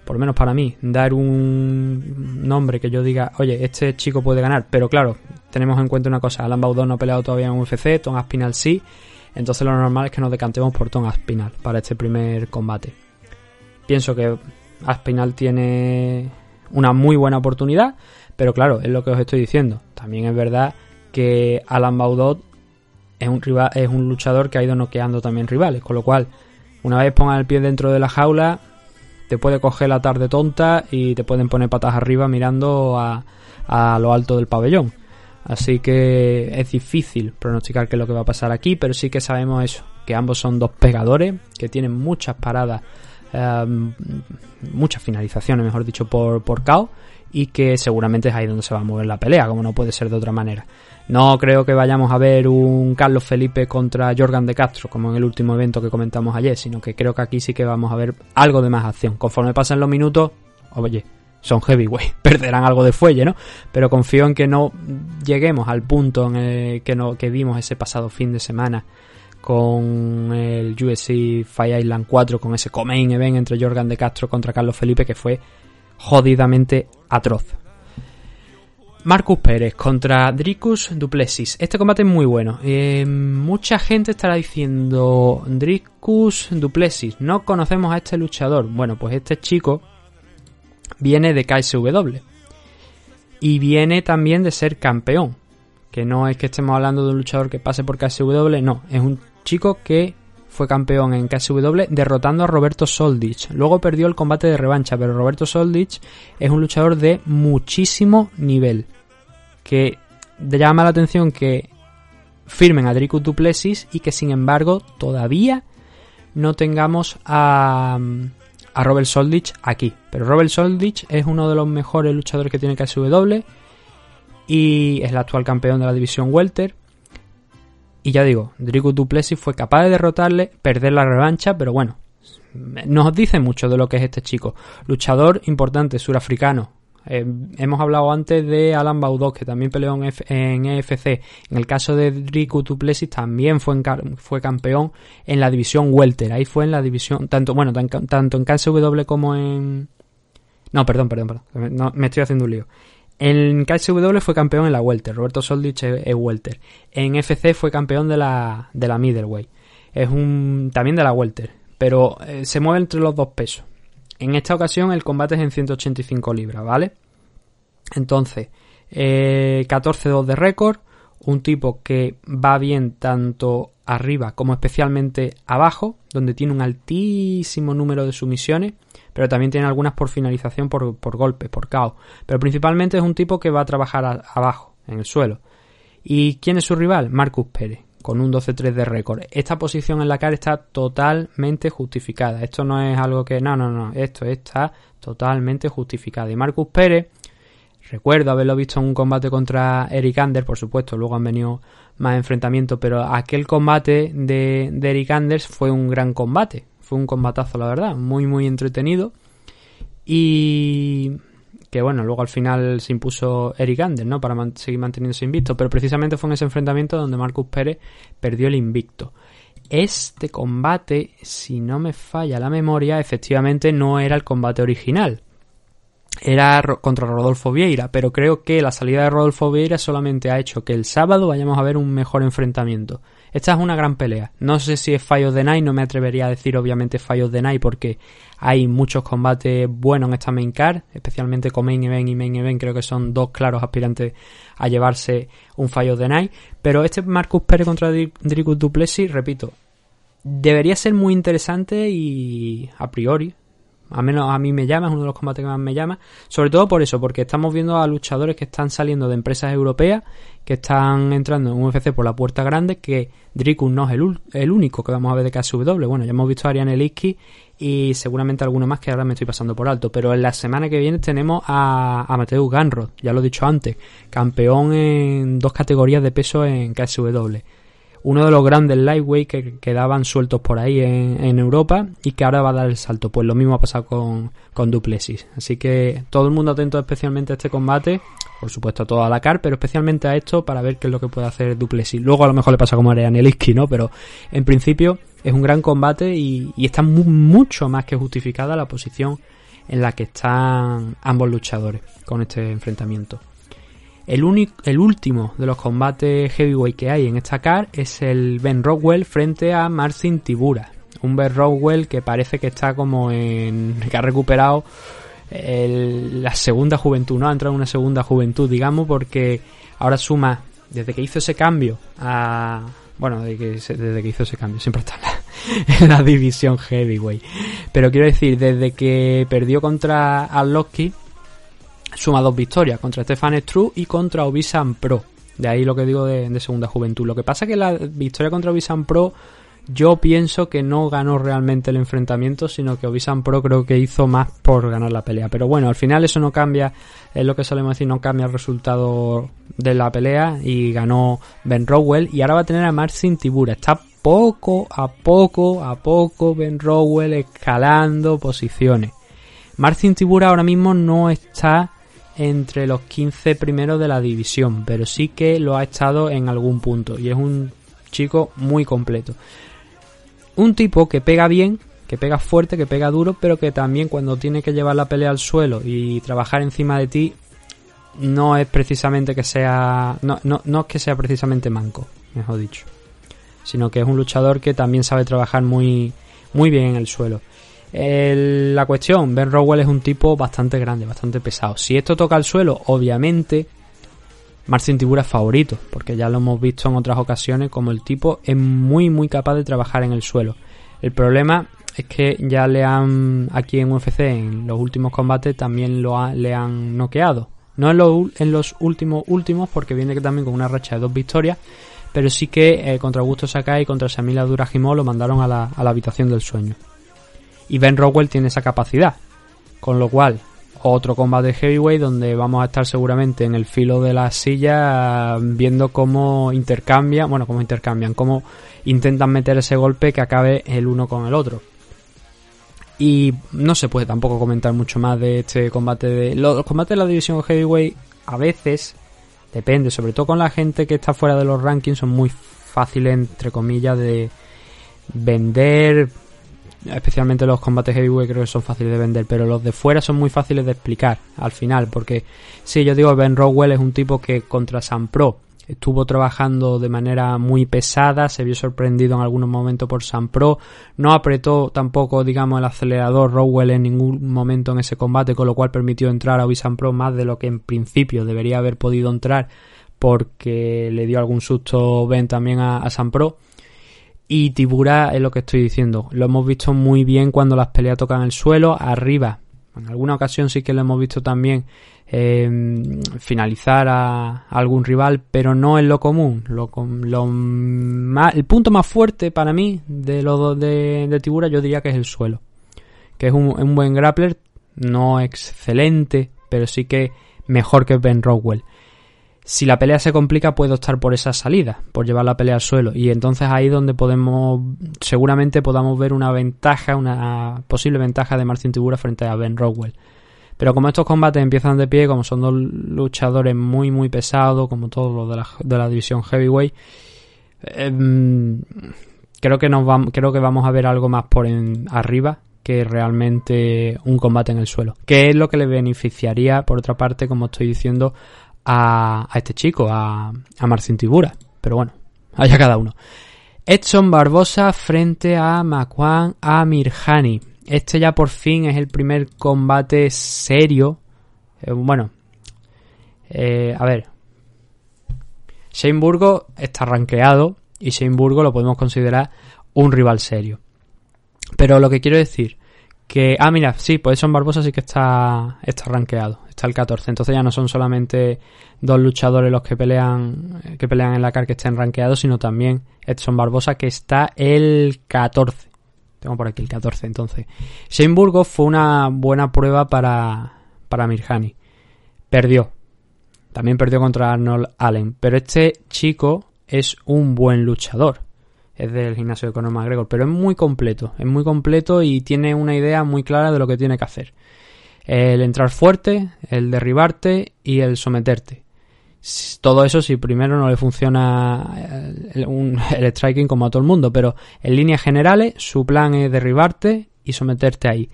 por lo menos para mí, dar un nombre que yo diga, oye, este chico puede ganar. Pero claro, tenemos en cuenta una cosa, Alan Baudot no ha peleado todavía en UFC, Tom Aspinall sí. Entonces lo normal es que nos decantemos por Tom Aspinall para este primer combate. Pienso que Aspinall tiene una muy buena oportunidad, pero claro, es lo que os estoy diciendo. También es verdad que Alan Baudot es un, rival, es un luchador que ha ido noqueando también rivales, con lo cual, una vez pongan el pie dentro de la jaula, te puede coger la tarde tonta y te pueden poner patas arriba mirando a, a lo alto del pabellón. Así que es difícil pronosticar qué es lo que va a pasar aquí, pero sí que sabemos eso, que ambos son dos pegadores, que tienen muchas paradas, eh, muchas finalizaciones, mejor dicho, por, por KO, y que seguramente es ahí donde se va a mover la pelea, como no puede ser de otra manera. No creo que vayamos a ver un Carlos Felipe contra Jorgan de Castro, como en el último evento que comentamos ayer, sino que creo que aquí sí que vamos a ver algo de más acción. Conforme pasen los minutos, oye, son heavyweight, (laughs) perderán algo de fuelle, ¿no? Pero confío en que no lleguemos al punto en el que, no, que vimos ese pasado fin de semana con el UFC Fire Island 4, con ese Comain Event entre Jorgan de Castro contra Carlos Felipe, que fue jodidamente atroz. Marcus Pérez contra Dricus Duplessis. Este combate es muy bueno. Eh, mucha gente estará diciendo Dricus Duplessis. No conocemos a este luchador. Bueno, pues este chico viene de KSW. Y viene también de ser campeón. Que no es que estemos hablando de un luchador que pase por KSW, no. Es un chico que fue campeón en KSW derrotando a Roberto Soldich. Luego perdió el combate de revancha, pero Roberto Soldich es un luchador de muchísimo nivel. Que llama la atención que firmen a Dricus Duplessis y que sin embargo todavía no tengamos a, a Robert Soldich aquí. Pero Robert Soldich es uno de los mejores luchadores que tiene KSW y es el actual campeón de la división Welter. Y ya digo, Dricus Duplessis fue capaz de derrotarle, perder la revancha, pero bueno, nos dice mucho de lo que es este chico. Luchador importante, surafricano. Eh, hemos hablado antes de Alan Baudot, que también peleó en, EFC. En el caso de Dricus Duplessis también fue, campeón en la división Welter. Ahí fue en la división, tanto, bueno, tan tanto en KSW como en... No, perdón, perdón, perdón. Me estoy haciendo un lío. En KSW fue campeón en la Welter. Roberto Soldich es Welter. En FC fue campeón de la, de la Middleweight. Es un también de la Welter. Pero eh, se mueve entre los dos pesos. En esta ocasión el combate es en 185 libras, ¿vale? Entonces, eh, 14-2 de récord. Un tipo que va bien tanto arriba como especialmente abajo, donde tiene un altísimo número de sumisiones, pero también tiene algunas por finalización por, por golpe, por KO. Pero principalmente es un tipo que va a trabajar abajo, en el suelo. ¿Y quién es su rival? Marcus Pérez, con un 12-3 de récord. Esta posición en la cara está totalmente justificada. Esto no es algo que... No, no, no. Esto está totalmente justificado. Y Marcus Pérez, recuerdo haberlo visto en un combate contra Eric Anders, por supuesto, luego han venido más enfrentamientos, pero aquel combate de, de Eric Anders fue un gran combate. Fue un combatazo, la verdad. Muy, muy entretenido. Y que bueno, luego al final se impuso Eric Anders, ¿no? Para man- seguir manteniéndose invicto, pero precisamente fue en ese enfrentamiento donde Marcus Pérez perdió el invicto. Este combate, si no me falla la memoria, efectivamente no era el combate original. Era contra Rodolfo Vieira, pero creo que la salida de Rodolfo Vieira solamente ha hecho que el sábado vayamos a ver un mejor enfrentamiento. Esta es una gran pelea. No sé si es Fight of the Night, no me atrevería a decir obviamente Fight of the Night porque hay muchos combates buenos en esta main card, especialmente con Main Event y Main Event, creo que son dos claros aspirantes a llevarse un Fight of the Night. Pero este Marcus Pérez contra Dri- Dricus Duplessis, repito, debería ser muy interesante y a priori, a menos a mí me llama, es uno de los combates que más me llama, sobre todo por eso, porque estamos viendo a luchadores que están saliendo de empresas europeas, que están entrando en UFC por la puerta grande, que Dricus no es el, el único que vamos a ver de KSW, bueno, ya hemos visto a Ariane Eliski y seguramente alguno más que ahora me estoy pasando por alto, pero en la semana que viene tenemos a, a Mateus Ganrod, ya lo he dicho antes, campeón en dos categorías de peso en KSW uno de los grandes lightweight que quedaban sueltos por ahí en, Europa y que ahora va a dar el salto. Pues lo mismo ha pasado con, con Duplessis. Así que todo el mundo atento especialmente a este combate. Por supuesto a toda la car, pero especialmente a esto para ver qué es lo que puede hacer Duplessis. Luego a lo mejor le pasa como a Arianeliski, ¿no? Pero en principio es un gran combate y, y está mu- mucho más que justificada la posición en la que están ambos luchadores con este enfrentamiento. El, único, el último de los combates heavyweight que hay en esta car es el Ben Rockwell frente a Marcin Tibura. Un Ben Rockwell que parece que está como en. que ha recuperado el- la segunda juventud, ¿no? Ha entrado en una segunda juventud, digamos, porque ahora suma, desde que hizo ese cambio a. Bueno, desde que, desde que hizo ese cambio, siempre está (laughs) en la, división heavyweight. Pero quiero decir, desde que perdió contra Arlovski, suma dos victorias contra Stefan Struve y contra Obisan Pro. De ahí lo que digo de, segunda juventud. Lo que pasa es que la victoria contra Obisan Pro yo pienso que no ganó realmente el enfrentamiento, sino que Obisan Pro creo que hizo más por ganar la pelea. Pero bueno, al final eso no cambia, es lo que solemos decir, no cambia el resultado de la pelea y ganó Ben Rowell y ahora va a tener a Marcin Tibura. Está poco a poco, a poco Ben Rowell escalando posiciones. Marcin Tibura ahora mismo no está entre los 15 primeros de la división, pero sí que lo ha estado en algún punto y es un chico muy completo. Un tipo que pega bien, que pega fuerte, que pega duro, pero que también cuando tiene que llevar la pelea al suelo y trabajar encima de ti, no es precisamente que sea. No, no, no es que sea precisamente manco, mejor dicho. Sino que es un luchador que también sabe trabajar muy, muy bien en el suelo. La cuestión, Ben Rowell es un tipo bastante grande, bastante pesado. Si esto toca el suelo, obviamente Marcin Tibura es favorito, porque ya lo hemos visto en otras ocasiones como el tipo es muy muy capaz de trabajar en el suelo. El problema es que ya le han aquí en UFC en los últimos combates también lo ha- le han noqueado. No en los, en los últimos últimos porque viene también con una racha de dos victorias, pero sí que eh, contra Augusto Sakai y contra Samila Durajimov lo mandaron a la, a la habitación del sueño. Y Ben Rockwell tiene esa capacidad. Con lo cual, otro combate heavyweight donde vamos a estar seguramente en el filo de la silla viendo cómo intercambian, bueno, cómo intercambian, cómo intentan meter ese golpe que acabe el uno con el otro. Y no se puede tampoco comentar mucho más de este combate de los, combates de la división heavyweight a veces depende, sobre todo con la gente que está fuera de los rankings son muy fáciles entre comillas de vender especialmente los combates heavyweight creo que son fáciles de vender, pero los de fuera son muy fáciles de explicar al final, porque sí, yo digo, Ben Rowell es un tipo que contra San Pro estuvo trabajando de manera muy pesada, se vio sorprendido en algunos momentos por San Pro, no apretó tampoco, digamos, el acelerador Rowell en ningún momento en ese combate, con lo cual permitió entrar a San Pro más de lo que en principio debería haber podido entrar, porque le dio algún susto Ben también a, a Pro. Y Tibura es lo que estoy diciendo. Lo hemos visto muy bien cuando las peleas tocan el suelo, arriba. En alguna ocasión sí que lo hemos visto también eh, finalizar a, algún rival, pero no es lo común. Lo, lo más- el punto más fuerte para mí de los dos de, de Tibura yo diría que es el suelo. Que es un, un buen grappler, no excelente, pero sí que mejor que Ben Rockwell si la pelea se complica puedo optar por esa salida, por llevar la pelea al suelo y entonces ahí donde podemos seguramente podamos ver una ventaja, una posible ventaja de Marcin Tibura frente a Ben Rockwell. Pero como estos combates empiezan de pie, como son dos luchadores muy, muy pesados, como todos los de la, de la división Heavyweight, em, creo que nos vamos, creo que vamos a ver algo más por en, arriba que realmente un combate en el suelo. Que es lo que le beneficiaría, por otra parte, como estoy diciendo, a, este chico, a, a Marcin Tibura. Pero bueno, allá cada uno. Edson Barbosa frente a Makwan Amirhani. Este ya por fin es el primer combate serio. Eh, bueno, eh, a ver. Shane está rankeado y Shane lo podemos considerar un rival serio. Pero lo que quiero decir que ah mira sí pues Edson Barbosa sí que está está rankeado está el 14 entonces ya no son solamente dos luchadores los que pelean que pelean en la car que estén rankeados sino también Edson Barbosa que está el 14 tengo por aquí el 14 entonces. Shane Burgos fue una buena prueba para para Mirhani perdió. También perdió contra Arnold Allen. Pero este chico es un buen luchador es del gimnasio de Conor McGregor, pero es muy completo, es muy completo y tiene una idea muy clara de lo que tiene que hacer. El entrar fuerte, el derribarte y el someterte. Todo eso si primero no le funciona el, un, (laughs) el striking como a todo el mundo, pero en líneas generales su plan es derribarte y someterte ahí.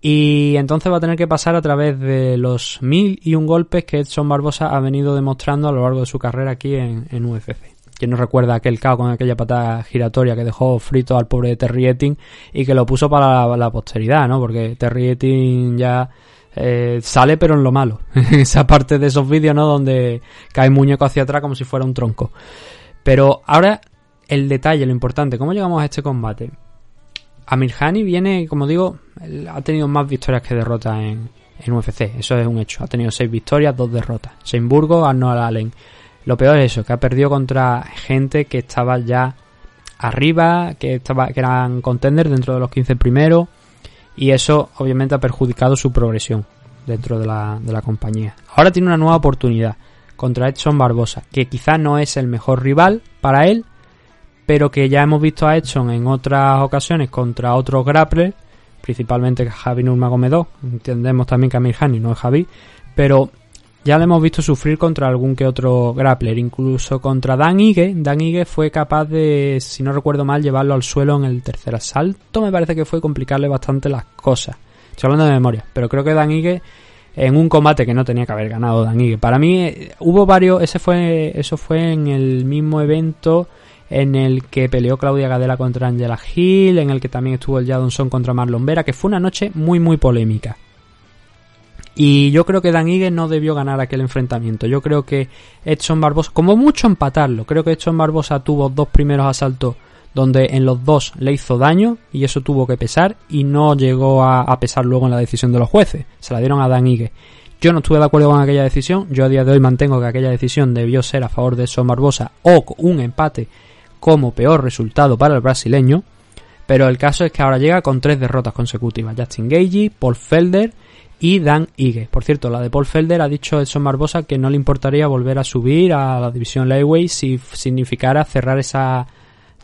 Y entonces va a tener que pasar a través de los mil y un golpes que Edson Barbosa ha venido demostrando a lo largo de su carrera aquí en UFC. ¿Quién no recuerda aquel caos con aquella patada giratoria que dejó frito al pobre Terry Etting y que lo puso para la, posteridad, ¿no? Porque Terry Etting ya eh, sale pero en lo malo. (laughs) Esa parte de esos vídeos, ¿no? Donde cae muñeco hacia atrás como si fuera un tronco. Pero ahora el detalle, lo importante, ¿cómo llegamos a este combate? Amirhani viene, como digo, ha tenido más victorias que derrotas en, en UFC, eso es un hecho. Ha tenido seis victorias, dos derrotas. Seinburgo, Arnold Allen. Lo peor es eso, que ha perdido contra gente que estaba ya arriba, que, estaba, que eran contenders dentro de los 15 primeros, y eso obviamente ha perjudicado su progresión dentro de la, de la compañía. Ahora tiene una nueva oportunidad contra Edson Barbosa, que quizás no es el mejor rival para él, pero que ya hemos visto a Edson en otras ocasiones contra otros grapplers, principalmente Javi Nurmagomedov, entendemos también que Amir Hani no es Javi, pero ya le hemos visto sufrir contra algún que otro grappler, incluso contra Dan Ige. Dan Ige fue capaz de, si no recuerdo mal, llevarlo al suelo en el tercer asalto. Me parece que fue complicarle bastante las cosas. Estoy hablando de memoria, pero creo que Dan Ige en un combate que no tenía que haber ganado Dan Ige. Para mí eh, hubo varios, ese fue, eso fue en el mismo evento en el que peleó Claudia Gadela contra Angela Hill, en el que también estuvo el Jadonson contra Marlon Vera, que fue una noche muy muy polémica. Y yo creo que Dan Ige no debió ganar aquel enfrentamiento. Yo creo que Edson Barbosa, como mucho empatarlo, creo que Edson Barbosa tuvo dos primeros asaltos donde en los dos le hizo daño y eso tuvo que pesar y no llegó a, pesar luego en la decisión de los jueces. Se la dieron a Dan Ige. Yo no estuve de acuerdo con aquella decisión. Yo a día de hoy mantengo que aquella decisión debió ser a favor de Edson Barbosa o un empate como peor resultado para el brasileño. Pero el caso es que ahora llega con tres derrotas consecutivas. Justin Gagey, Paul Felder y Dan Ige. Por cierto, la de Paul Felder ha dicho Edson Barbosa que no le importaría volver a subir a la división Lightweight si significara cerrar esa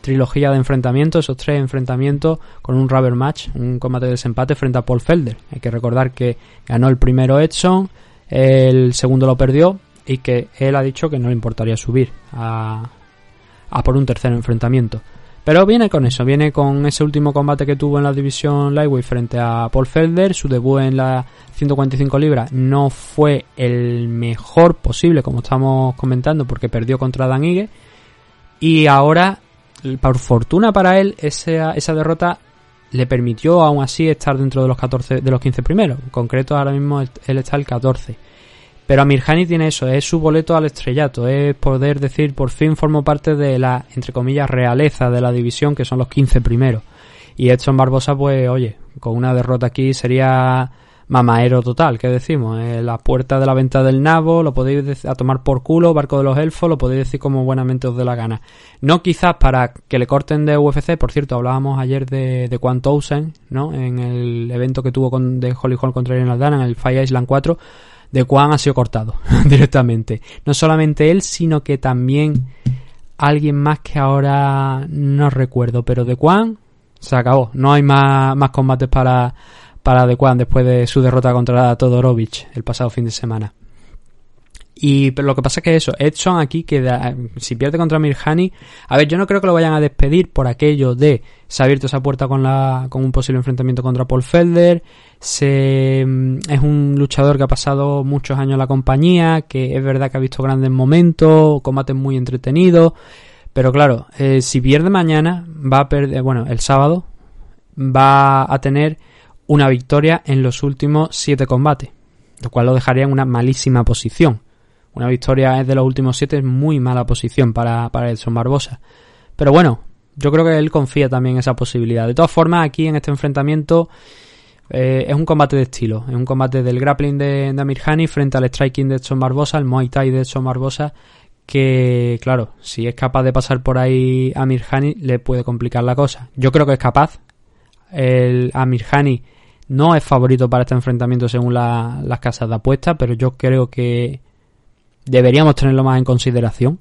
trilogía de enfrentamientos, esos tres enfrentamientos con un rubber match, un combate de desempate frente a Paul Felder. Hay que recordar que ganó el primero Edson, el segundo lo perdió y que él ha dicho que no le importaría subir a, a por un tercer enfrentamiento. Pero viene con eso, viene con ese último combate que tuvo en la división Lightweight frente a Paul Felder. Su debut en la 145 libras no fue el mejor posible, como estamos comentando, porque perdió contra Dan Ige. Y ahora, por fortuna para él, esa, esa derrota le permitió aún así estar dentro de los 14, de los 15 primeros. En concreto, ahora mismo él está el 14. Pero Amirhani tiene eso, es su boleto al estrellato, es poder decir por fin formo parte de la, entre comillas, realeza de la división, que son los 15 primeros. Y Edson Barbosa, pues, oye, con una derrota aquí sería mamaero total, ¿qué decimos? Eh, la puerta de la venta del nabo, lo podéis decir, a tomar por culo, barco de los elfos, lo podéis decir como buenamente os dé la gana. No quizás para que le corten de UFC, por cierto, hablábamos ayer de, de Quan Towson, ¿no? En el evento que tuvo con, de Holly Hall contra Irene Aldana, en el Fire Island 4, de Juan ha sido cortado (laughs) directamente. No solamente él, sino que también alguien más que ahora no recuerdo, pero de Juan se acabó. No hay más, más combates para, para Adequan después de su derrota contra Todorovic el pasado fin de semana. Y pero lo que pasa es que eso, Edson aquí queda, si pierde contra Mirhani, a ver, yo no creo que lo vayan a despedir por aquello de se ha abierto esa puerta con la con un posible enfrentamiento contra Paul Felder, se mm, es un luchador que ha pasado muchos años en la compañía, que es verdad que ha visto grandes momentos, combates muy entretenidos, pero claro, eh, si pierde mañana va a perder, bueno, el sábado va a tener una victoria en los últimos siete combates, lo cual lo dejaría en una malísima posición. Una victoria de los últimos siete es muy mala posición para, para Edson Barbosa. Pero bueno, yo creo que él confía también en esa posibilidad. De todas formas, aquí en este enfrentamiento eh, es un combate de estilo. Es un combate del grappling de, de Amir Hani frente al striking de Edson Barbosa, el Muay Thai de Edson Barbosa. Que, claro, si es capaz de pasar por ahí a Amir le puede complicar la cosa. Yo creo que es capaz. El Amir Hani no es favorito para este enfrentamiento según la- las casas de apuestas, pero yo creo que deberíamos tenerlo más en consideración.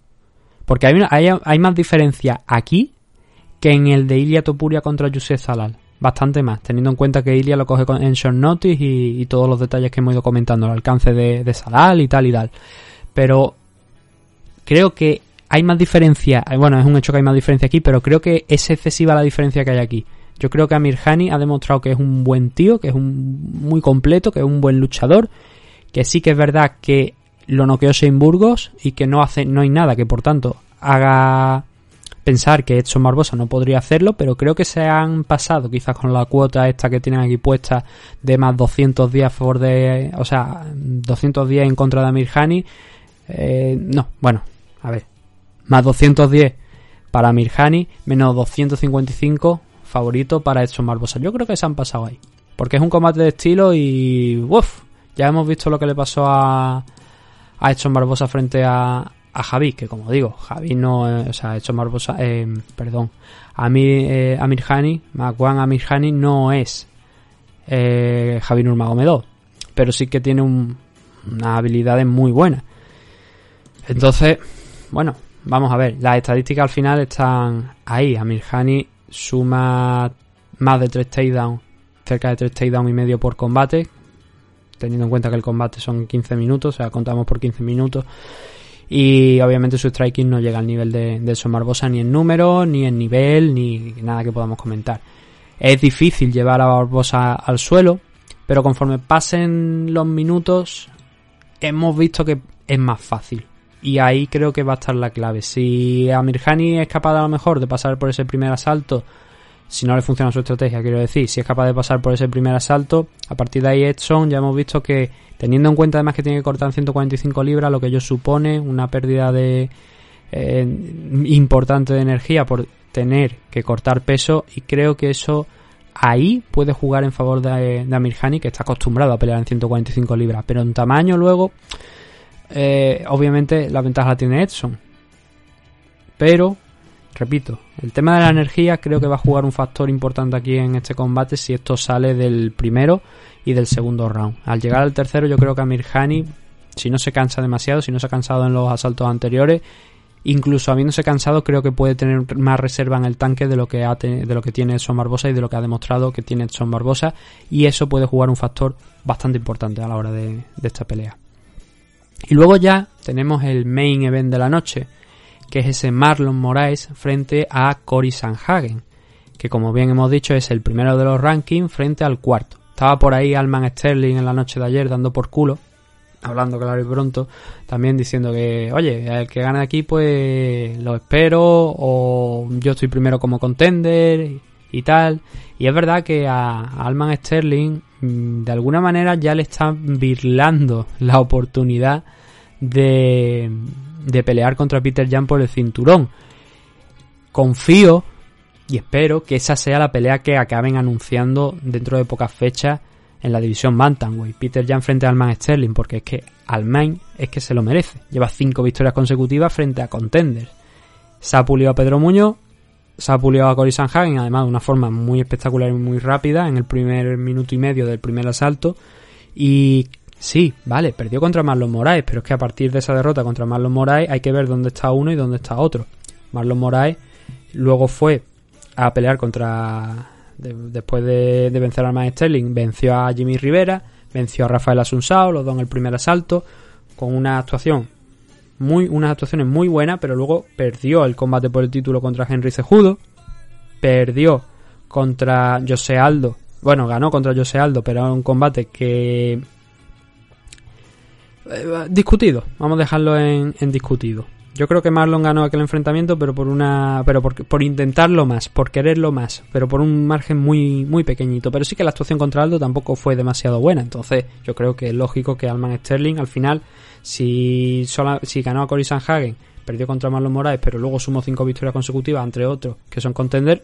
Porque hay, más diferencia aquí que en el de Ilia Topuria contra Yusef Zalal. Bastante más, teniendo en cuenta que Ilia lo coge con- en short notice y, todos los detalles que hemos ido comentando, el alcance de, de y tal y tal. Pero creo que hay más diferencia, eh, bueno, es un hecho que hay más diferencia aquí, pero creo que es excesiva la diferencia que hay aquí. Yo creo que Amir Hani ha demostrado que es un buen tío, que es un muy completo, que es un buen luchador, que sí que es verdad que lo noqueó Shane Burgos y que no hace no hay nada que por tanto haga pensar que Edson Barbosa no podría hacerlo, pero creo que se han pasado quizás con la cuota esta que tienen aquí puesta de más 200 días favor de, o sea, 200 días en contra de Amir Hani. Eh, no, bueno, a ver, más 210 para Amir Hani, menos 255 favorito para Edson Barbosa. Yo creo que se han pasado ahí, porque es un combate de estilo y uff, ya hemos visto lo que le pasó a a Edson Barbosa frente a, a Javi, que como digo, Javi no, eh, o sea, Edson Barbosa, eh, perdón, Amir, eh, Amir Hani, Magwan Amir Hani no es eh, Javi Nurmagomedov, pero sí que tiene un, unas habilidades muy buenas. Entonces, bueno, vamos a ver, las estadísticas al final están ahí. Amir Hani suma más de 3 takedowns, cerca de 3 takedowns y medio por combate, teniendo en cuenta que el combate son 15 minutos, o sea, contamos por 15 minutos. Y obviamente su striking no llega al nivel de, de Edson Barbosa ni en número, ni en nivel, ni nada que podamos comentar. Es difícil llevar a Barbosa al suelo, pero conforme pasen los minutos, hemos visto que es más fácil. Y ahí creo que va a estar la clave. Si Amirhani es capaz a lo mejor de pasar por ese primer asalto, si no le funciona su estrategia, quiero decir, si es capaz de pasar por ese primer asalto, a partir de ahí Edson ya hemos visto que, teniendo en cuenta además que tiene que cortar en 145 libras, lo que ello supone, una pérdida de eh, importante de energía por tener que cortar peso, y creo que eso ahí puede jugar en favor de, de Amir Hani, que está acostumbrado a pelear en 145 libras, pero en tamaño luego, eh, obviamente la ventaja la tiene Edson. Pero, repito, el tema de la energía creo que va a jugar un factor importante aquí en este combate si esto sale del primero y del segundo round. Al llegar al tercero yo creo que Amir Hani, si no se cansa demasiado, si no se ha cansado en los asaltos anteriores, incluso habiéndose cansado creo que puede tener más reserva en el tanque de lo que de lo que tiene Edson Barbosa y de lo que ha demostrado que tiene Edson Barbosa y eso puede jugar un factor bastante importante a la hora de esta pelea. Y luego ya tenemos el main event de la noche, que es ese Marlon Moraes frente a Cory Sanhagen, que como bien hemos dicho es el primero de los rankings frente al cuarto. Estaba por ahí Alman Sterling en la noche de ayer dando por culo, hablando claro y pronto, también diciendo que, oye, el que gane aquí pues lo espero, o yo estoy primero como contender y, y tal. Y es verdad que a Alman Sterling de alguna manera ya le están virlando la oportunidad de, de pelear contra Peter Jan por el cinturón. Confío y espero que esa sea la pelea que acaben anunciando dentro de pocas fechas en la división Bantamweight. Peter Jan frente a Alman Sterling, porque es que Alman es que se lo merece. Lleva cinco victorias consecutivas frente a contenders. Se ha pulido a Pedro Muñoz, se ha pulido a Cory Sanhagen, además de una forma muy espectacular y muy rápida en el primer minuto y medio del primer asalto. Y sí, vale, perdió contra Marlon Moraes, pero es que a partir de esa derrota contra Marlon Moraes hay que ver dónde está uno y dónde está otro. Marlon Moraes luego fue a pelear contra de- después de, de vencer al Man Sterling, venció a Jimmy Rivera, venció a Rafael Asunsao, los dos en el primer asalto, con una actuación muy, unas actuaciones muy buenas, pero luego perdió el combate por el título contra Henry Cejudo, perdió contra José Aldo, bueno, ganó contra José Aldo, pero era un combate que eh, discutido, vamos a dejarlo en discutido. Yo creo que Marlon ganó aquel enfrentamiento, pero por una, pero por, por intentarlo más, por quererlo más, pero por un margen muy, muy pequeñito. Pero sí que la actuación contra Aldo tampoco fue demasiado buena. Entonces, yo creo que es lógico que Alman Sterling al final, si sola- si ganó a Cory Sanhagen, perdió contra Marlon Moraes, pero luego sumó cinco victorias consecutivas, entre otros, que son contender,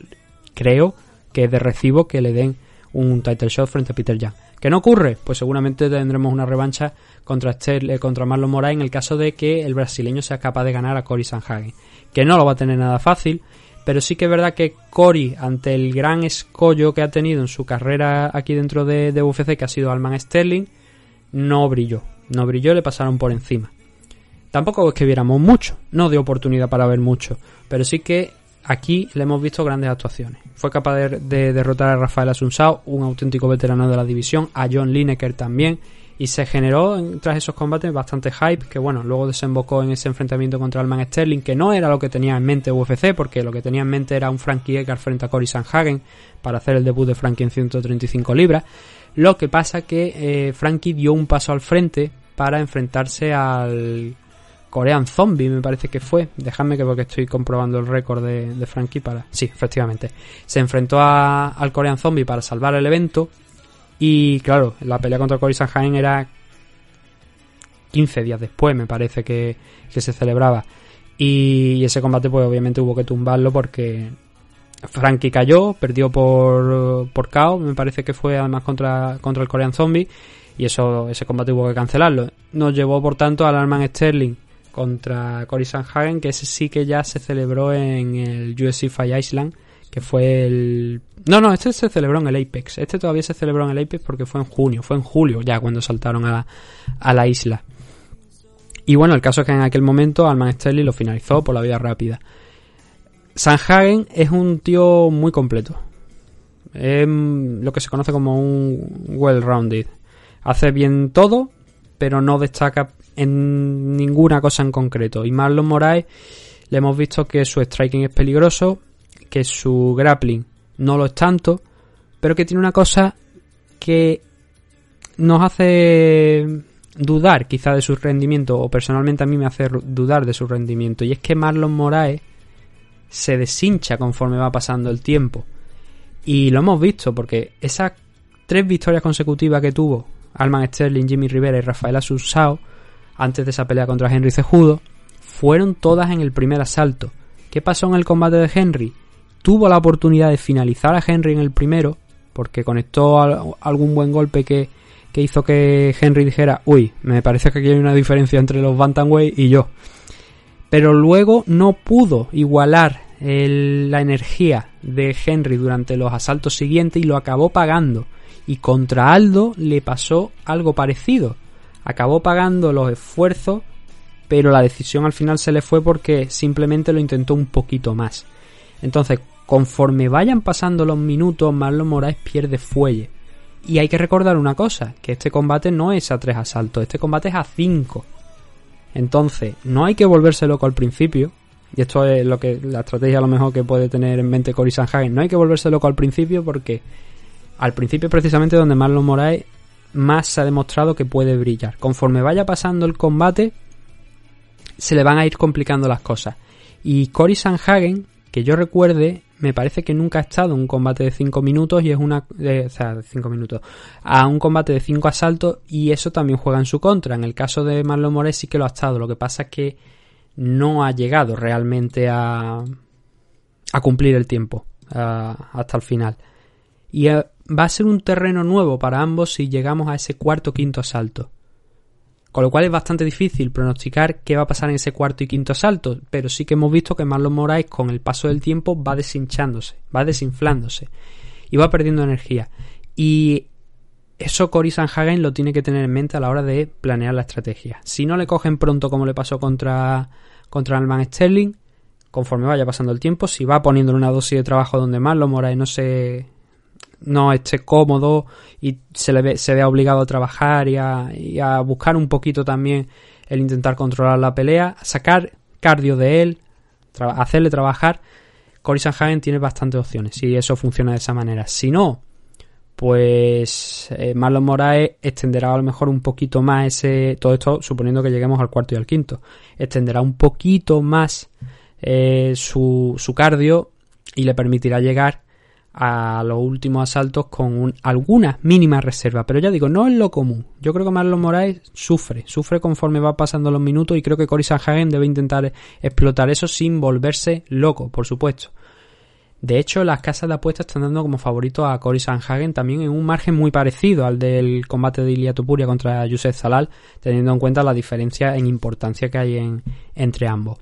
creo que es de recibo que le den un title shot frente a Peter Young. ¿Que no ocurre? Pues seguramente tendremos una revancha contra, eh, contra Marlon Moraes en el caso de que el brasileño sea capaz de ganar a Cory Sanhagen. Que no lo va a tener nada fácil, pero sí que es verdad que Cory, ante el gran escollo que ha tenido en su carrera aquí dentro de, de UFC, que ha sido Alman Sterling, no brilló. No brilló, le pasaron por encima. Tampoco es que viéramos mucho, no dio oportunidad para ver mucho, pero sí que aquí le hemos visto grandes actuaciones. Fue capaz de, de derrotar a Rafael Asunsao, un auténtico veterano de la división, a John Lineker también, y se generó en- tras esos combates bastante hype, que bueno, luego desembocó en ese enfrentamiento contra Alman Sterling, que no era lo que tenía en mente UFC, porque lo que tenía en mente era un Frankie Edgar frente a Cory Sanhagen para hacer el debut de Frankie en 135 libras. Lo que pasa que eh, Frankie dio un paso al frente para enfrentarse al Korean Zombie, me parece que fue. Dejadme que porque estoy comprobando el récord de, de Frankie para. Sí, efectivamente. Se enfrentó a- al Korean Zombie para salvar el evento. Y claro, la pelea contra Cory Sanhagen era 15 días después, me parece que, que se celebraba. Y ese combate, pues obviamente hubo que tumbarlo porque Frankie cayó, perdió por, por KO, me parece que fue además contra, contra el Korean Zombie. Y eso, ese combate hubo que cancelarlo. Nos llevó, por tanto, al Arman Sterling contra Cory Sanhagen, que ese sí que ya se celebró en el UFC Fight Island, que fue el... No, no, este se celebró en el Apex. Este todavía se celebró en el Apex porque fue en junio, fue en julio ya cuando saltaron a la, a la isla. Y bueno, el caso es que en aquel momento Alman Sterling lo finalizó por la vía rápida. Sanhagen es un tío muy completo. Es lo que se conoce como un well-rounded. Hace bien todo, pero no destaca en ninguna cosa en concreto. Y Marlon Moraes le hemos visto que su striking es peligroso, que su grappling no lo es tanto, pero que tiene una cosa que nos hace dudar quizá de su rendimiento, o personalmente a mí me hace dudar de su rendimiento, y es que Marlon Moraes se deshincha conforme va pasando el tiempo. Y lo hemos visto, porque esas tres victorias consecutivas que tuvo Alman Sterling, Jimmy Rivera y Rafael Asunsao, antes de esa pelea contra Henry Cejudo, fueron todas en el primer asalto. ¿Qué pasó en el combate de Henry? Tuvo la oportunidad de finalizar a Henry en el primero, porque conectó al- algún buen golpe que, que hizo que Henry dijera, uy, me parece que aquí hay una diferencia entre los Bantamweight y yo. Pero luego no pudo igualar la energía de Henry durante los asaltos siguientes y lo acabó pagando. Y contra Aldo le pasó algo parecido. Acabó pagando los esfuerzos, pero la decisión al final se le fue porque simplemente lo intentó un poquito más. Entonces, conforme vayan pasando los minutos, Marlon Moraes pierde fuelle. Y hay que recordar una cosa, que este combate no es a tres asaltos, este combate es a cinco. Entonces, no hay que volverse loco al principio. Y esto es lo que la estrategia a lo mejor que puede tener en mente Cory Sanhagen. No hay que volverse loco al principio porque al principio es precisamente donde Marlon Moraes más se ha demostrado que puede brillar. Conforme vaya pasando el combate, se le van a ir complicando las cosas. Y Cory Sanhagen, que yo recuerde, me parece que nunca ha estado en un combate de 5 minutos y es una. eh, o sea, de 5 minutos. A un combate de 5 asaltos y eso también juega en su contra. En el caso de Marlon Moraes sí que lo ha estado. Lo que pasa es que no ha llegado realmente a. a cumplir el tiempo hasta el final. Y eh, va a ser un terreno nuevo para ambos si llegamos a ese cuarto o quinto asalto. Con lo cual es bastante difícil pronosticar qué va a pasar en ese cuarto y quinto asalto, pero sí que hemos visto que Marlon Moraes con el paso del tiempo va deshinchándose, va desinflándose y va perdiendo energía. Y eso Cory Sanhagen lo tiene que tener en mente a la hora de planear la estrategia. Si no le cogen pronto como le pasó contra, contra Alman Sterling, conforme vaya pasando el tiempo, si va poniéndole una dosis de trabajo donde Marlon Moraes no se, no esté cómodo y se le ve, se vea obligado a trabajar y a, y a buscar un poquito también el intentar controlar la pelea, sacar cardio de él, hacerle trabajar. Cory Sanhagen tiene bastantes opciones si eso funciona de esa manera. Si no, pues eh, Marlon Moraes extenderá a lo mejor un poquito más ese todo esto suponiendo que lleguemos al cuarto y al quinto extenderá un poquito más eh, su, su cardio y le permitirá llegar a los últimos asaltos con un- alguna mínima reserva pero ya digo no es lo común yo creo que Marlon Moraes sufre sufre conforme va pasando los minutos y creo que Cory Sanhagen debe intentar explotar eso sin volverse loco por supuesto de hecho, las casas de apuestas están dando como favorito a Cory Sanhagen también en un margen muy parecido al del combate de Ilia Topuria contra Yusef Zalal, teniendo en cuenta la diferencia en importancia que hay en, entre ambos.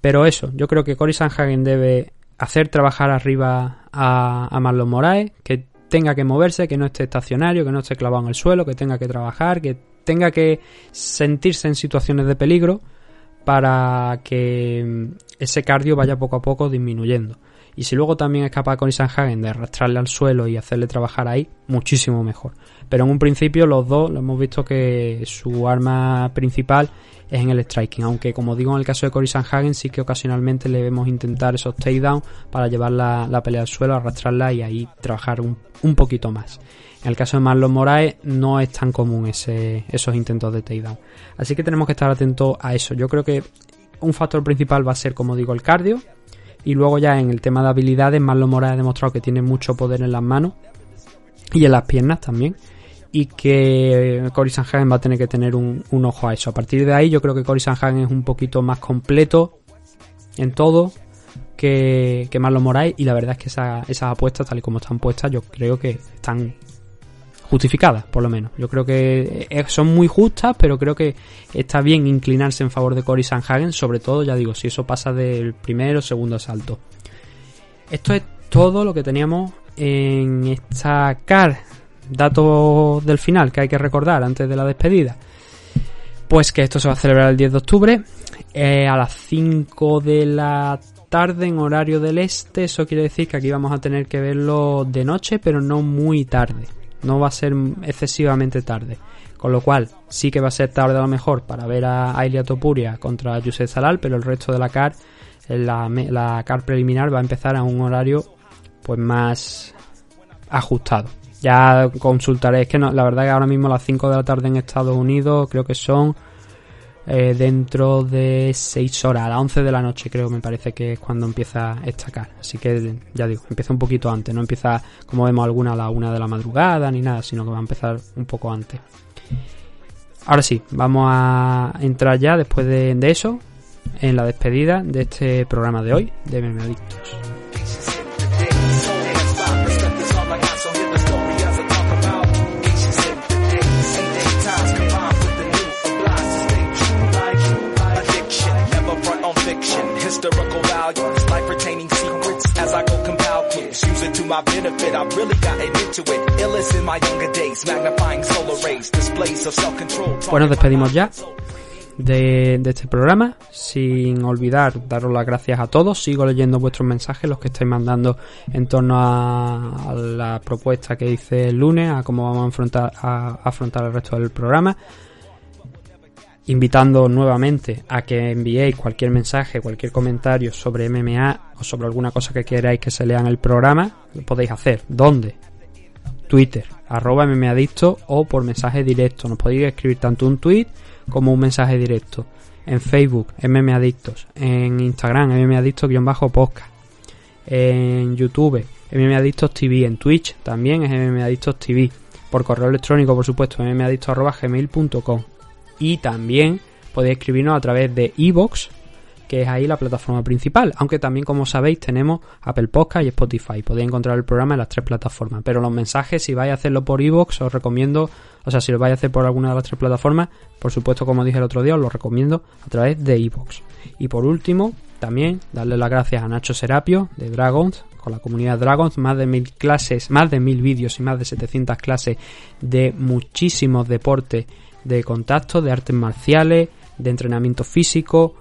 Pero eso, yo creo que Cory Sanhagen debe hacer trabajar arriba a, Marlon Moraes, que tenga que moverse, que no esté estacionario, que no esté clavado en el suelo, que tenga que trabajar, que tenga que sentirse en situaciones de peligro para que mm, ese cardio vaya poco a poco disminuyendo. Y si luego también es capaz con Sanhagen de arrastrarle al suelo y hacerle trabajar ahí, muchísimo mejor. Pero en un principio los dos lo hemos visto que su arma principal es en el striking. Aunque como digo en el caso de Cory Sanhagen sí que ocasionalmente le vemos intentar esos takedowns para llevar la, la pelea al suelo, arrastrarla y ahí trabajar un, un poquito más. En el caso de Marlon Moraes no es tan común ese, esos intentos de takedown. Así que tenemos que estar atentos a eso. Yo creo que un factor principal va a ser, como digo, el cardio. Y luego ya en el tema de habilidades, Marlon Moraes ha demostrado que tiene mucho poder en las manos y en las piernas también. Y que Cory Sanhagen va a tener que tener un, ojo a eso. A partir de ahí yo creo que Cory Sanhagen es un poquito más completo en todo que, que Marlon Moraes. Y la verdad es que esa- esas apuestas, tal y como están puestas, yo creo que están justificadas, por lo menos. Yo creo que eh, son muy justas, pero creo que está bien inclinarse en favor de Cory Sanhagen, sobre todo, ya digo, si eso pasa del primero o segundo asalto. Esto es todo lo que teníamos en esta car. Datos del final que hay que recordar antes de la despedida. Pues que esto se va a celebrar el 10 de octubre eh, a las 5 de la tarde en horario del este. Eso quiere decir que aquí vamos a tener que verlo de noche, pero no muy tarde. No va a ser excesivamente tarde. Con lo cual, sí que va a ser tarde a lo mejor para ver a Ailia Topuria contra Yusef Zalal, pero el resto de la CAR, la, me- la CAR preliminar va a empezar a un horario pues más ajustado. Ya consultaré, es que no, la verdad que ahora mismo a las 5 de la tarde en Estados Unidos creo que son eh, dentro de 6 horas, a las 11 de la noche creo me parece que es cuando empieza esta CAR. Así que ya digo, empieza un poquito antes, no empieza como vemos alguna a la 1 de la madrugada ni nada, sino que va a empezar un poco antes. Ahora sí, vamos a entrar ya después de, eso en la despedida de este programa de hoy de Meme nos despedimos ya de, este programa, sin olvidar daros las gracias a todos. Sigo leyendo vuestros mensajes, los que estáis mandando en torno a, a la propuesta que hice el lunes, a cómo vamos a afrontar, a afrontar el resto del programa. Invitando nuevamente a que enviéis cualquier mensaje, cualquier comentario sobre MMA o sobre alguna cosa que queráis que se lea en el programa, lo podéis hacer. ¿Dónde? Twitter, arroba mmadicto o por mensaje directo. Nos podéis escribir tanto un tweet como un mensaje directo. En Facebook, mmadictos. En Instagram, mmadictos-podcast. En YouTube, mmadictos TV. En Twitch también es mmadictos TV. Por correo electrónico, por supuesto, mmadictos.gmail.com. Y también podéis escribirnos a través de iVoox, que es ahí la plataforma principal. Aunque también, como sabéis, tenemos Apple Podcast y Spotify. Podéis encontrar el programa en las tres plataformas. Pero los mensajes, si vais a hacerlo por iVoox, os recomiendo, o sea, si lo vais a hacer por alguna de las tres plataformas, por supuesto, como dije el otro día, os lo recomiendo a través de iVoox. Y por último, también darle las gracias a Nacho Serapio de Dragons, con la comunidad Dragons, más de mil clases, más de mil vídeos y más de 700 clases de muchísimos deportes de contacto, de artes marciales, de entrenamiento físico,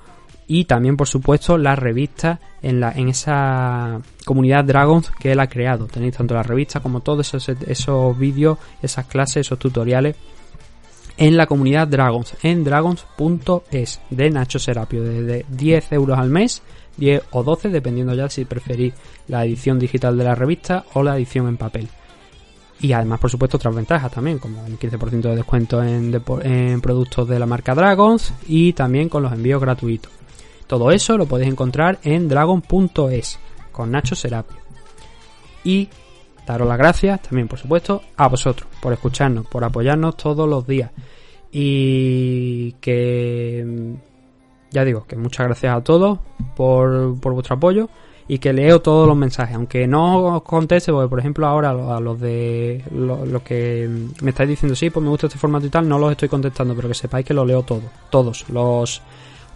y también por supuesto la revista en la en esa comunidad Dragons que él ha creado. Tenéis tanto la revista como todos esos, esos vídeos esas clases esos tutoriales en la comunidad Dragons en dragons.es de Nacho Serapio desde 10 euros al mes 10 o 12 dependiendo ya si preferís la edición digital de la revista o la edición en papel. Y además, por supuesto, otras ventajas también, como un 15% de descuento en, en productos de la marca Dragons y también con los envíos gratuitos. Todo eso lo podéis encontrar en dragon.es con Nacho Serapio. Y daros las gracias también, por supuesto, a vosotros por escucharnos, por apoyarnos todos los días. Y que, ya digo, que muchas gracias a todos por, por vuestro apoyo y que leo todos los mensajes, aunque no os conteste, porque por ejemplo ahora a los de los lo que me estáis diciendo, sí, pues me gusta este formato y tal, no los estoy contestando, pero que sepáis que lo leo todo, todos, los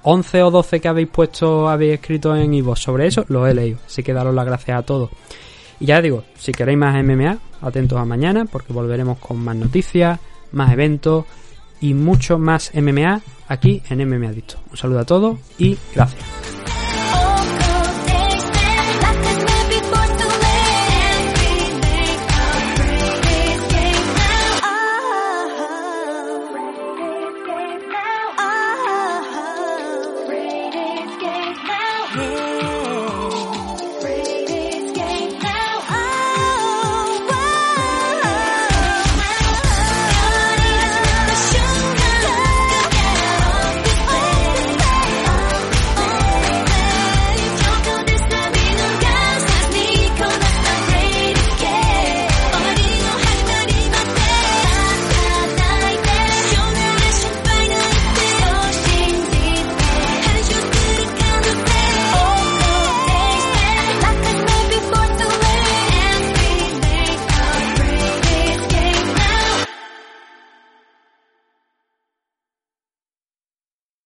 11 o 12 que habéis puesto, habéis escrito en iVoox sobre eso, los he leído, así que daros las gracias a todos. Y ya digo, si queréis más MMA, atentos a mañana, porque volveremos con más noticias, más eventos y mucho más MMA aquí en MMA Adicto. Un saludo a todos y gracias.